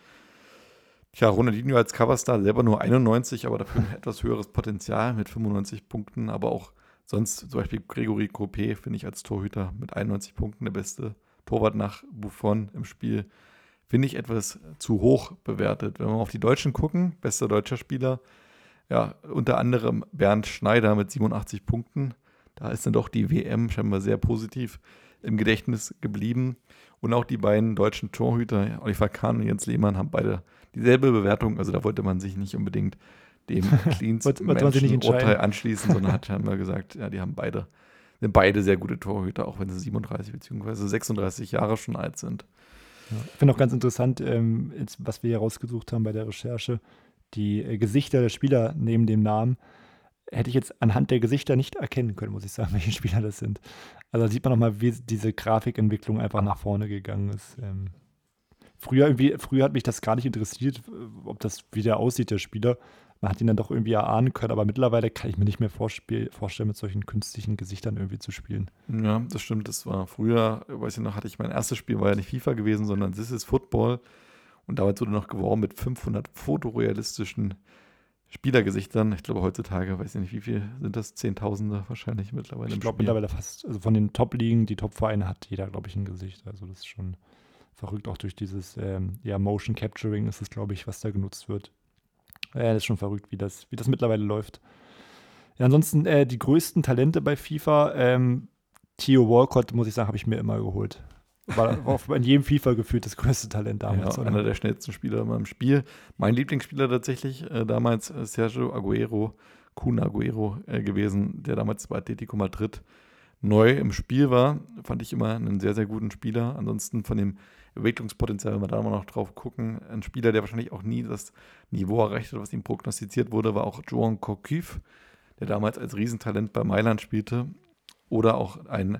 Tja, Ronaldinho als Coverstar selber nur 91, aber dafür ein etwas höheres Potenzial mit 95 Punkten, aber auch sonst zum Beispiel Gregory Coupé finde ich als Torhüter mit 91 Punkten der beste Torwart nach Buffon im Spiel. Finde ich etwas zu hoch bewertet. Wenn wir auf die Deutschen gucken, bester deutscher Spieler, ja, unter anderem Bernd Schneider mit 87 Punkten. Da ist dann doch die WM scheinbar sehr positiv im Gedächtnis geblieben. Und auch die beiden deutschen Torhüter, Oliver Kahn und Jens Lehmann, haben beide dieselbe Bewertung. Also da wollte man sich nicht unbedingt dem Cleans-Urteil anschließen, sondern hat scheinbar gesagt, ja, die haben beide, sind beide sehr gute Torhüter, auch wenn sie 37 bzw. 36 Jahre schon alt sind. Ja, ich finde auch ganz interessant, ähm, jetzt, was wir hier rausgesucht haben bei der Recherche, die äh, Gesichter der Spieler neben dem Namen hätte ich jetzt anhand der Gesichter nicht erkennen können, muss ich sagen, welche Spieler das sind. Also da sieht man nochmal, wie diese Grafikentwicklung einfach nach vorne gegangen ist. Ähm, früher, früher hat mich das gar nicht interessiert, ob das wie der aussieht, der Spieler. Man hat ihn dann doch irgendwie erahnen können, aber mittlerweile kann ich mir nicht mehr vorstellen, mit solchen künstlichen Gesichtern irgendwie zu spielen. Ja, das stimmt. Das war früher, weiß ich noch, hatte ich mein erstes Spiel, war ja nicht FIFA gewesen, sondern This is Football. Und damals wurde noch geworben mit 500 fotorealistischen Spielergesichtern. Ich glaube, heutzutage, weiß ich nicht, wie viel sind das? Zehntausende wahrscheinlich mittlerweile. Ich glaube, mittlerweile fast, also von den Top-Ligen, die Top-Vereine hat jeder, glaube ich, ein Gesicht. Also, das ist schon verrückt. Auch durch dieses ähm, ja, Motion Capturing ist es, glaube ich, was da genutzt wird. Ja, das ist schon verrückt, wie das, wie das mittlerweile läuft. Ja, ansonsten äh, die größten Talente bei FIFA. Ähm, Theo Walcott, muss ich sagen, habe ich mir immer geholt. War auch in jedem FIFA gefühlt das größte Talent damals. Ja, einer der schnellsten Spieler in meinem Spiel. Mein Lieblingsspieler tatsächlich äh, damals äh, Sergio Aguero, Kun Aguero äh, gewesen, der damals bei Atletico Madrid neu im Spiel war. Fand ich immer einen sehr, sehr guten Spieler. Ansonsten von dem Entwicklungspotenzial, wenn wir da mal noch drauf gucken, ein Spieler, der wahrscheinlich auch nie das Niveau erreicht hat, was ihm prognostiziert wurde, war auch Joan Coquif, der damals als Riesentalent bei Mailand spielte. Oder auch ein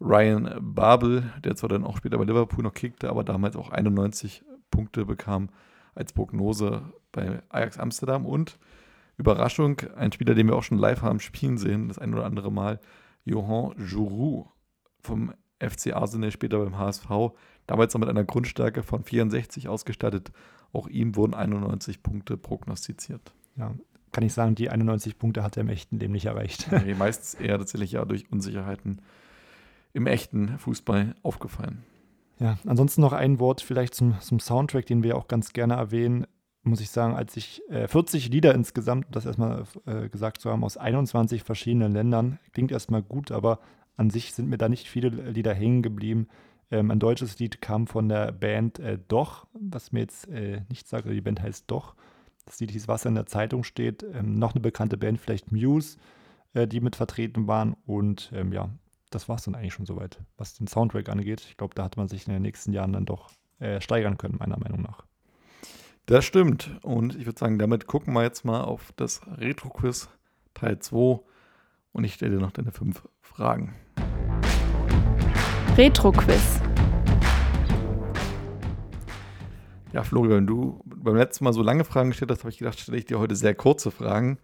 Ryan Babel, der zwar dann auch später bei Liverpool noch kickte, aber damals auch 91 Punkte bekam als Prognose bei Ajax Amsterdam. Und Überraschung, ein Spieler, den wir auch schon live haben spielen sehen, das ein oder andere Mal, Johan Jourou vom FC Arsenal, später beim HSV, damals noch mit einer Grundstärke von 64 ausgestattet. Auch ihm wurden 91 Punkte prognostiziert. Ja, kann ich sagen, die 91 Punkte hat er im echten Leben nicht erreicht. Nee, meistens eher tatsächlich ja durch Unsicherheiten im echten Fußball aufgefallen. Ja, ansonsten noch ein Wort vielleicht zum, zum Soundtrack, den wir auch ganz gerne erwähnen. Muss ich sagen, als ich äh, 40 Lieder insgesamt, das erstmal äh, gesagt zu haben, aus 21 verschiedenen Ländern, klingt erstmal gut, aber an sich sind mir da nicht viele Lieder hängen geblieben. Ähm, ein deutsches Lied kam von der Band äh, Doch, was mir jetzt äh, nicht sagt, die Band heißt Doch. Das Lied hieß Wasser in der Zeitung steht. Ähm, noch eine bekannte Band, vielleicht Muse, äh, die mit vertreten waren. Und ähm, ja, das war es dann eigentlich schon soweit, was den Soundtrack angeht. Ich glaube, da hat man sich in den nächsten Jahren dann doch äh, steigern können, meiner Meinung nach. Das stimmt. Und ich würde sagen, damit gucken wir jetzt mal auf das Retro-Quiz Teil 2. Und ich stelle dir noch deine fünf Fragen. Retro-Quiz. Ja, Florian, wenn du beim letzten Mal so lange Fragen gestellt hast, habe ich gedacht, stelle ich dir heute sehr kurze Fragen.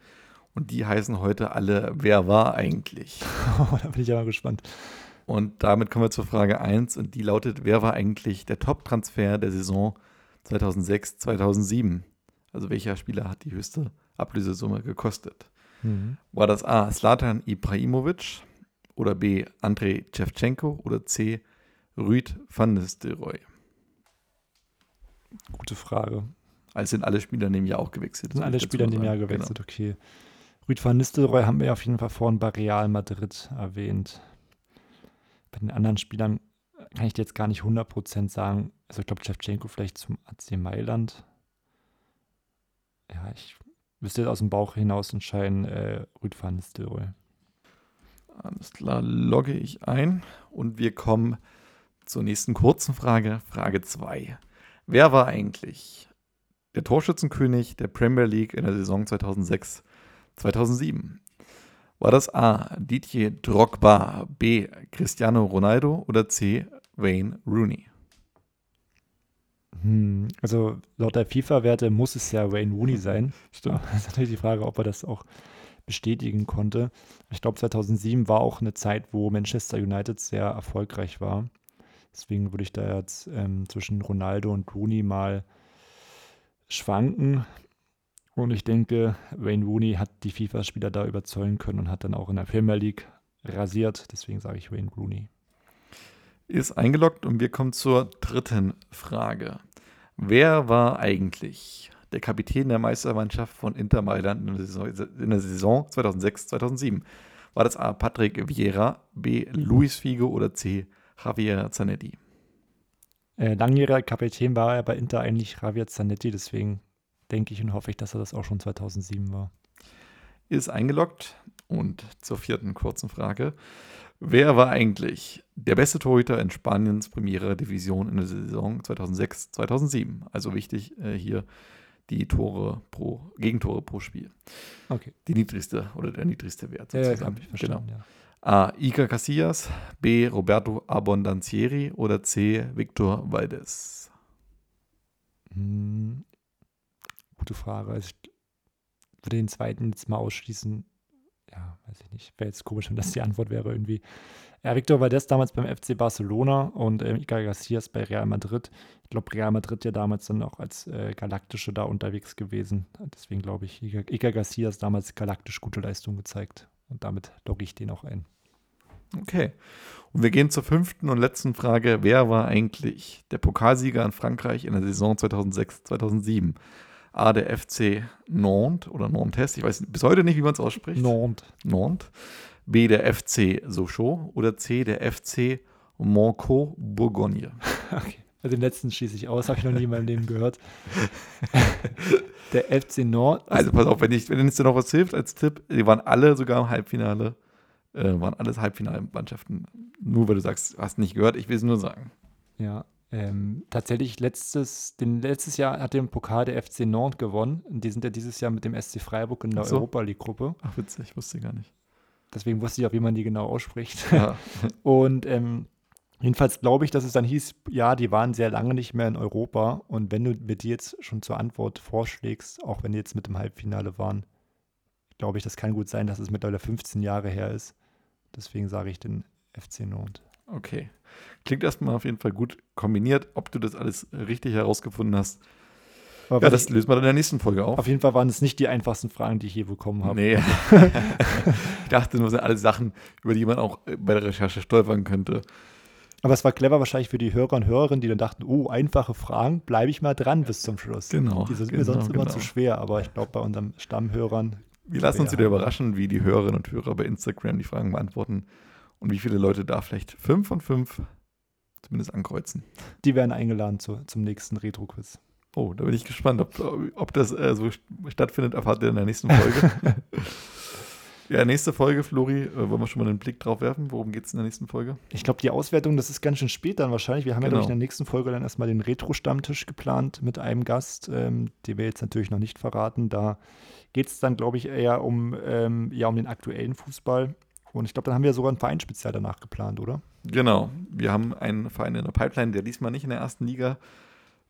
Und die heißen heute alle, wer war eigentlich? da bin ich ja mal gespannt. Und damit kommen wir zur Frage 1 und die lautet, wer war eigentlich der Top-Transfer der Saison 2006, 2007? Also welcher Spieler hat die höchste Ablösesumme gekostet? Mhm. War das A. Slatan Ibrahimovic oder B. Andrei Shevchenko oder C. Rüd van Nistelrooy? Gute Frage. Also sind alle Spieler in dem Jahr auch gewechselt. Sind alle Spieler in dem Jahr gewechselt, genau. okay. Rüd van Nistelrooy haben wir auf jeden Fall vorhin bei Real Madrid erwähnt. Bei den anderen Spielern kann ich dir jetzt gar nicht 100% sagen. Also ich glaube, Shevchenko vielleicht zum AC Mailand. Ja, ich müsste jetzt aus dem Bauch hinaus entscheiden, äh, Rüd van Nistelrooy. Alles klar, logge ich ein und wir kommen zur nächsten kurzen Frage, Frage 2. Wer war eigentlich der Torschützenkönig der Premier League in der Saison 2006 2007. War das A. Didier Drogba, B. Cristiano Ronaldo oder C. Wayne Rooney? Hm, also laut der FIFA-Werte muss es ja Wayne Rooney sein. Stimmt. Das ist natürlich die Frage, ob er das auch bestätigen konnte. Ich glaube, 2007 war auch eine Zeit, wo Manchester United sehr erfolgreich war. Deswegen würde ich da jetzt ähm, zwischen Ronaldo und Rooney mal schwanken. Und ich denke, Wayne Rooney hat die FIFA-Spieler da überzeugen können und hat dann auch in der Premier League rasiert. Deswegen sage ich Wayne Rooney. Ist eingeloggt und wir kommen zur dritten Frage. Wer war eigentlich der Kapitän der Meistermannschaft von Inter Mailand in der Saison, in der Saison 2006-2007? War das A. Patrick Vieira, B. Luis Figo oder C. Javier Zanetti? Äh, langjähriger Kapitän war er bei Inter eigentlich Javier Zanetti, deswegen denke ich und hoffe ich, dass er das auch schon 2007 war. Ist eingeloggt. Und zur vierten kurzen Frage. Wer war eigentlich der beste Torhüter in Spaniens Primera Division in der Saison 2006-2007? Also wichtig äh, hier die Tore pro, Gegentore pro Spiel. Okay. Die niedrigste oder der niedrigste Wert sozusagen. Ja, habe ich verstanden, genau. ja. A. Iker Casillas, B. Roberto Abondancieri oder C. Victor Valdez? Hm, gute Frage. Also ich würde den zweiten jetzt mal ausschließen. Ja, weiß ich nicht. Wäre jetzt komisch, wenn das die Antwort wäre irgendwie. Ja, Victor Valdez damals beim FC Barcelona und ähm, Iker Garcias bei Real Madrid. Ich glaube, Real Madrid ja damals dann auch als äh, Galaktische da unterwegs gewesen. Deswegen glaube ich, Iker, Iker Garcias damals galaktisch gute Leistung gezeigt. Und damit logge ich den auch ein. Okay. Und wir gehen zur fünften und letzten Frage. Wer war eigentlich der Pokalsieger in Frankreich in der Saison 2006-2007? A, der FC Nantes oder Nantes, ich weiß bis heute nicht, wie man es ausspricht. Nantes. Nantes. B, der FC Sochaux oder C, der FC Monco Bourgogne. Okay. Also den letzten schließe ich aus, habe ich noch nie in meinem Leben gehört. der FC Nord. Also pass auf, wenn, ich, wenn es dir noch was hilft als Tipp, die waren alle sogar im Halbfinale, äh, waren alles Halbfinalmannschaften. Nur weil du sagst, hast nicht gehört, ich will es nur sagen. Ja, ähm, tatsächlich letztes, den, letztes Jahr hat den Pokal der FC Nantes gewonnen. Und die sind ja dieses Jahr mit dem SC Freiburg in der so. Europa League-Gruppe. Ach, witzig, wusste ich gar nicht. Deswegen wusste ich auch, wie man die genau ausspricht. Ja. und ähm, jedenfalls glaube ich, dass es dann hieß, ja, die waren sehr lange nicht mehr in Europa. Und wenn du mir die jetzt schon zur Antwort vorschlägst, auch wenn die jetzt mit dem Halbfinale waren, glaube ich, das kann gut sein, dass es mittlerweile 15 Jahre her ist. Deswegen sage ich den FC Nantes. Okay. Klingt erstmal auf jeden Fall gut kombiniert. Ob du das alles richtig herausgefunden hast, Ja, das lösen wir dann in der nächsten Folge auf. auf jeden Fall waren es nicht die einfachsten Fragen, die ich je bekommen habe. Nee. ich dachte nur, das sind alle Sachen, über die man auch äh, bei der Recherche stolpern könnte. Aber es war clever wahrscheinlich für die Hörer und Hörerinnen, die dann dachten, oh, einfache Fragen, bleibe ich mal dran bis zum Schluss. Genau, Die sind mir genau, sonst immer genau. zu schwer, aber ich glaube, bei unseren Stammhörern, Wir lassen uns wieder überraschen, wie die Hörerinnen und Hörer bei Instagram die Fragen beantworten und wie viele Leute da vielleicht fünf von fünf zumindest ankreuzen. die werden eingeladen zu, zum nächsten Retro-Quiz. Oh, da bin ich gespannt, ob, ob das äh, so st- stattfindet, erfahrt ihr in der nächsten Folge. ja, nächste Folge, Flori, äh, wollen wir schon mal einen Blick drauf werfen? Worum geht es in der nächsten Folge? Ich glaube, die Auswertung, das ist ganz schön spät dann wahrscheinlich. Wir haben ja, Genau. glaube ich, in der nächsten Folge dann erstmal den Retro-Stammtisch geplant mit einem Gast, ähm, den wir jetzt natürlich noch nicht verraten. Da geht es dann, glaube ich, eher um, ähm, ja, um den aktuellen Fußball. Und ich glaube, dann haben wir sogar ein Vereinsspezial danach geplant, oder? Genau, wir haben einen Verein in der Pipeline, der diesmal nicht in der ersten Liga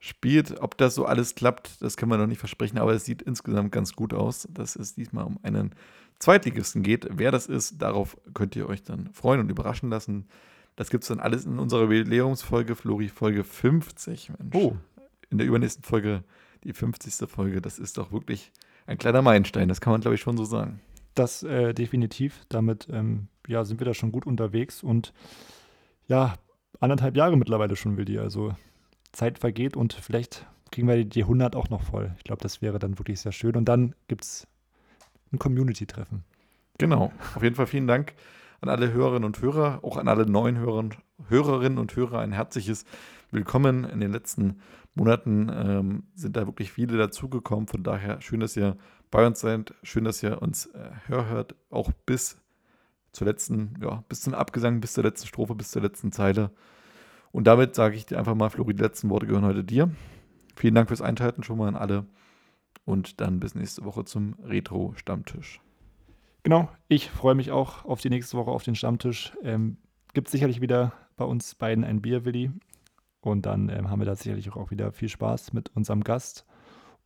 spielt. Ob das so alles klappt, das können wir noch nicht versprechen, aber es sieht insgesamt ganz gut aus, dass es diesmal um einen Zweitligisten geht. Wer das ist, darauf könnt ihr euch dann freuen und überraschen lassen. Das gibt es dann alles in unserer Jubiläumsfolge, Flori, Folge 50. Mensch. Oh. In der übernächsten Folge, die 50. Folge, das ist doch wirklich ein kleiner Meilenstein, das kann man, glaube ich, schon so sagen. Das äh, definitiv. Damit ähm, ja, sind wir da schon gut unterwegs und ja, anderthalb Jahre mittlerweile schon, Willi. Also Zeit vergeht und vielleicht kriegen wir die, die 100 auch noch voll. Ich glaube, das wäre dann wirklich sehr schön. Und dann gibt es ein Community-Treffen. Genau. Auf jeden Fall vielen Dank an alle Hörerinnen und Hörer, auch an alle neuen Hörer, Hörerinnen und Hörer ein herzliches Willkommen. In den letzten Monaten ähm, sind da wirklich viele dazugekommen. Von daher schön, dass ihr bei uns seid. Schön, dass ihr uns äh, hört, auch bis zur letzten, ja, bis zum Abgesang, bis zur letzten Strophe, bis zur letzten Zeile. Und damit sage ich dir einfach mal, Flori, die letzten Worte gehören heute dir. Vielen Dank fürs Einschalten schon mal an alle. Und dann bis nächste Woche zum Retro-Stammtisch. Genau, ich freue mich auch auf die nächste Woche auf den Stammtisch. Ähm, Gibt sicherlich wieder bei uns beiden ein Bier, Willi. Und dann ähm, haben wir da sicherlich auch wieder viel Spaß mit unserem Gast.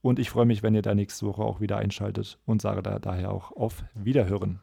Und ich freue mich, wenn ihr da nächste Woche auch wieder einschaltet und sage da daher auch auf Wiederhören.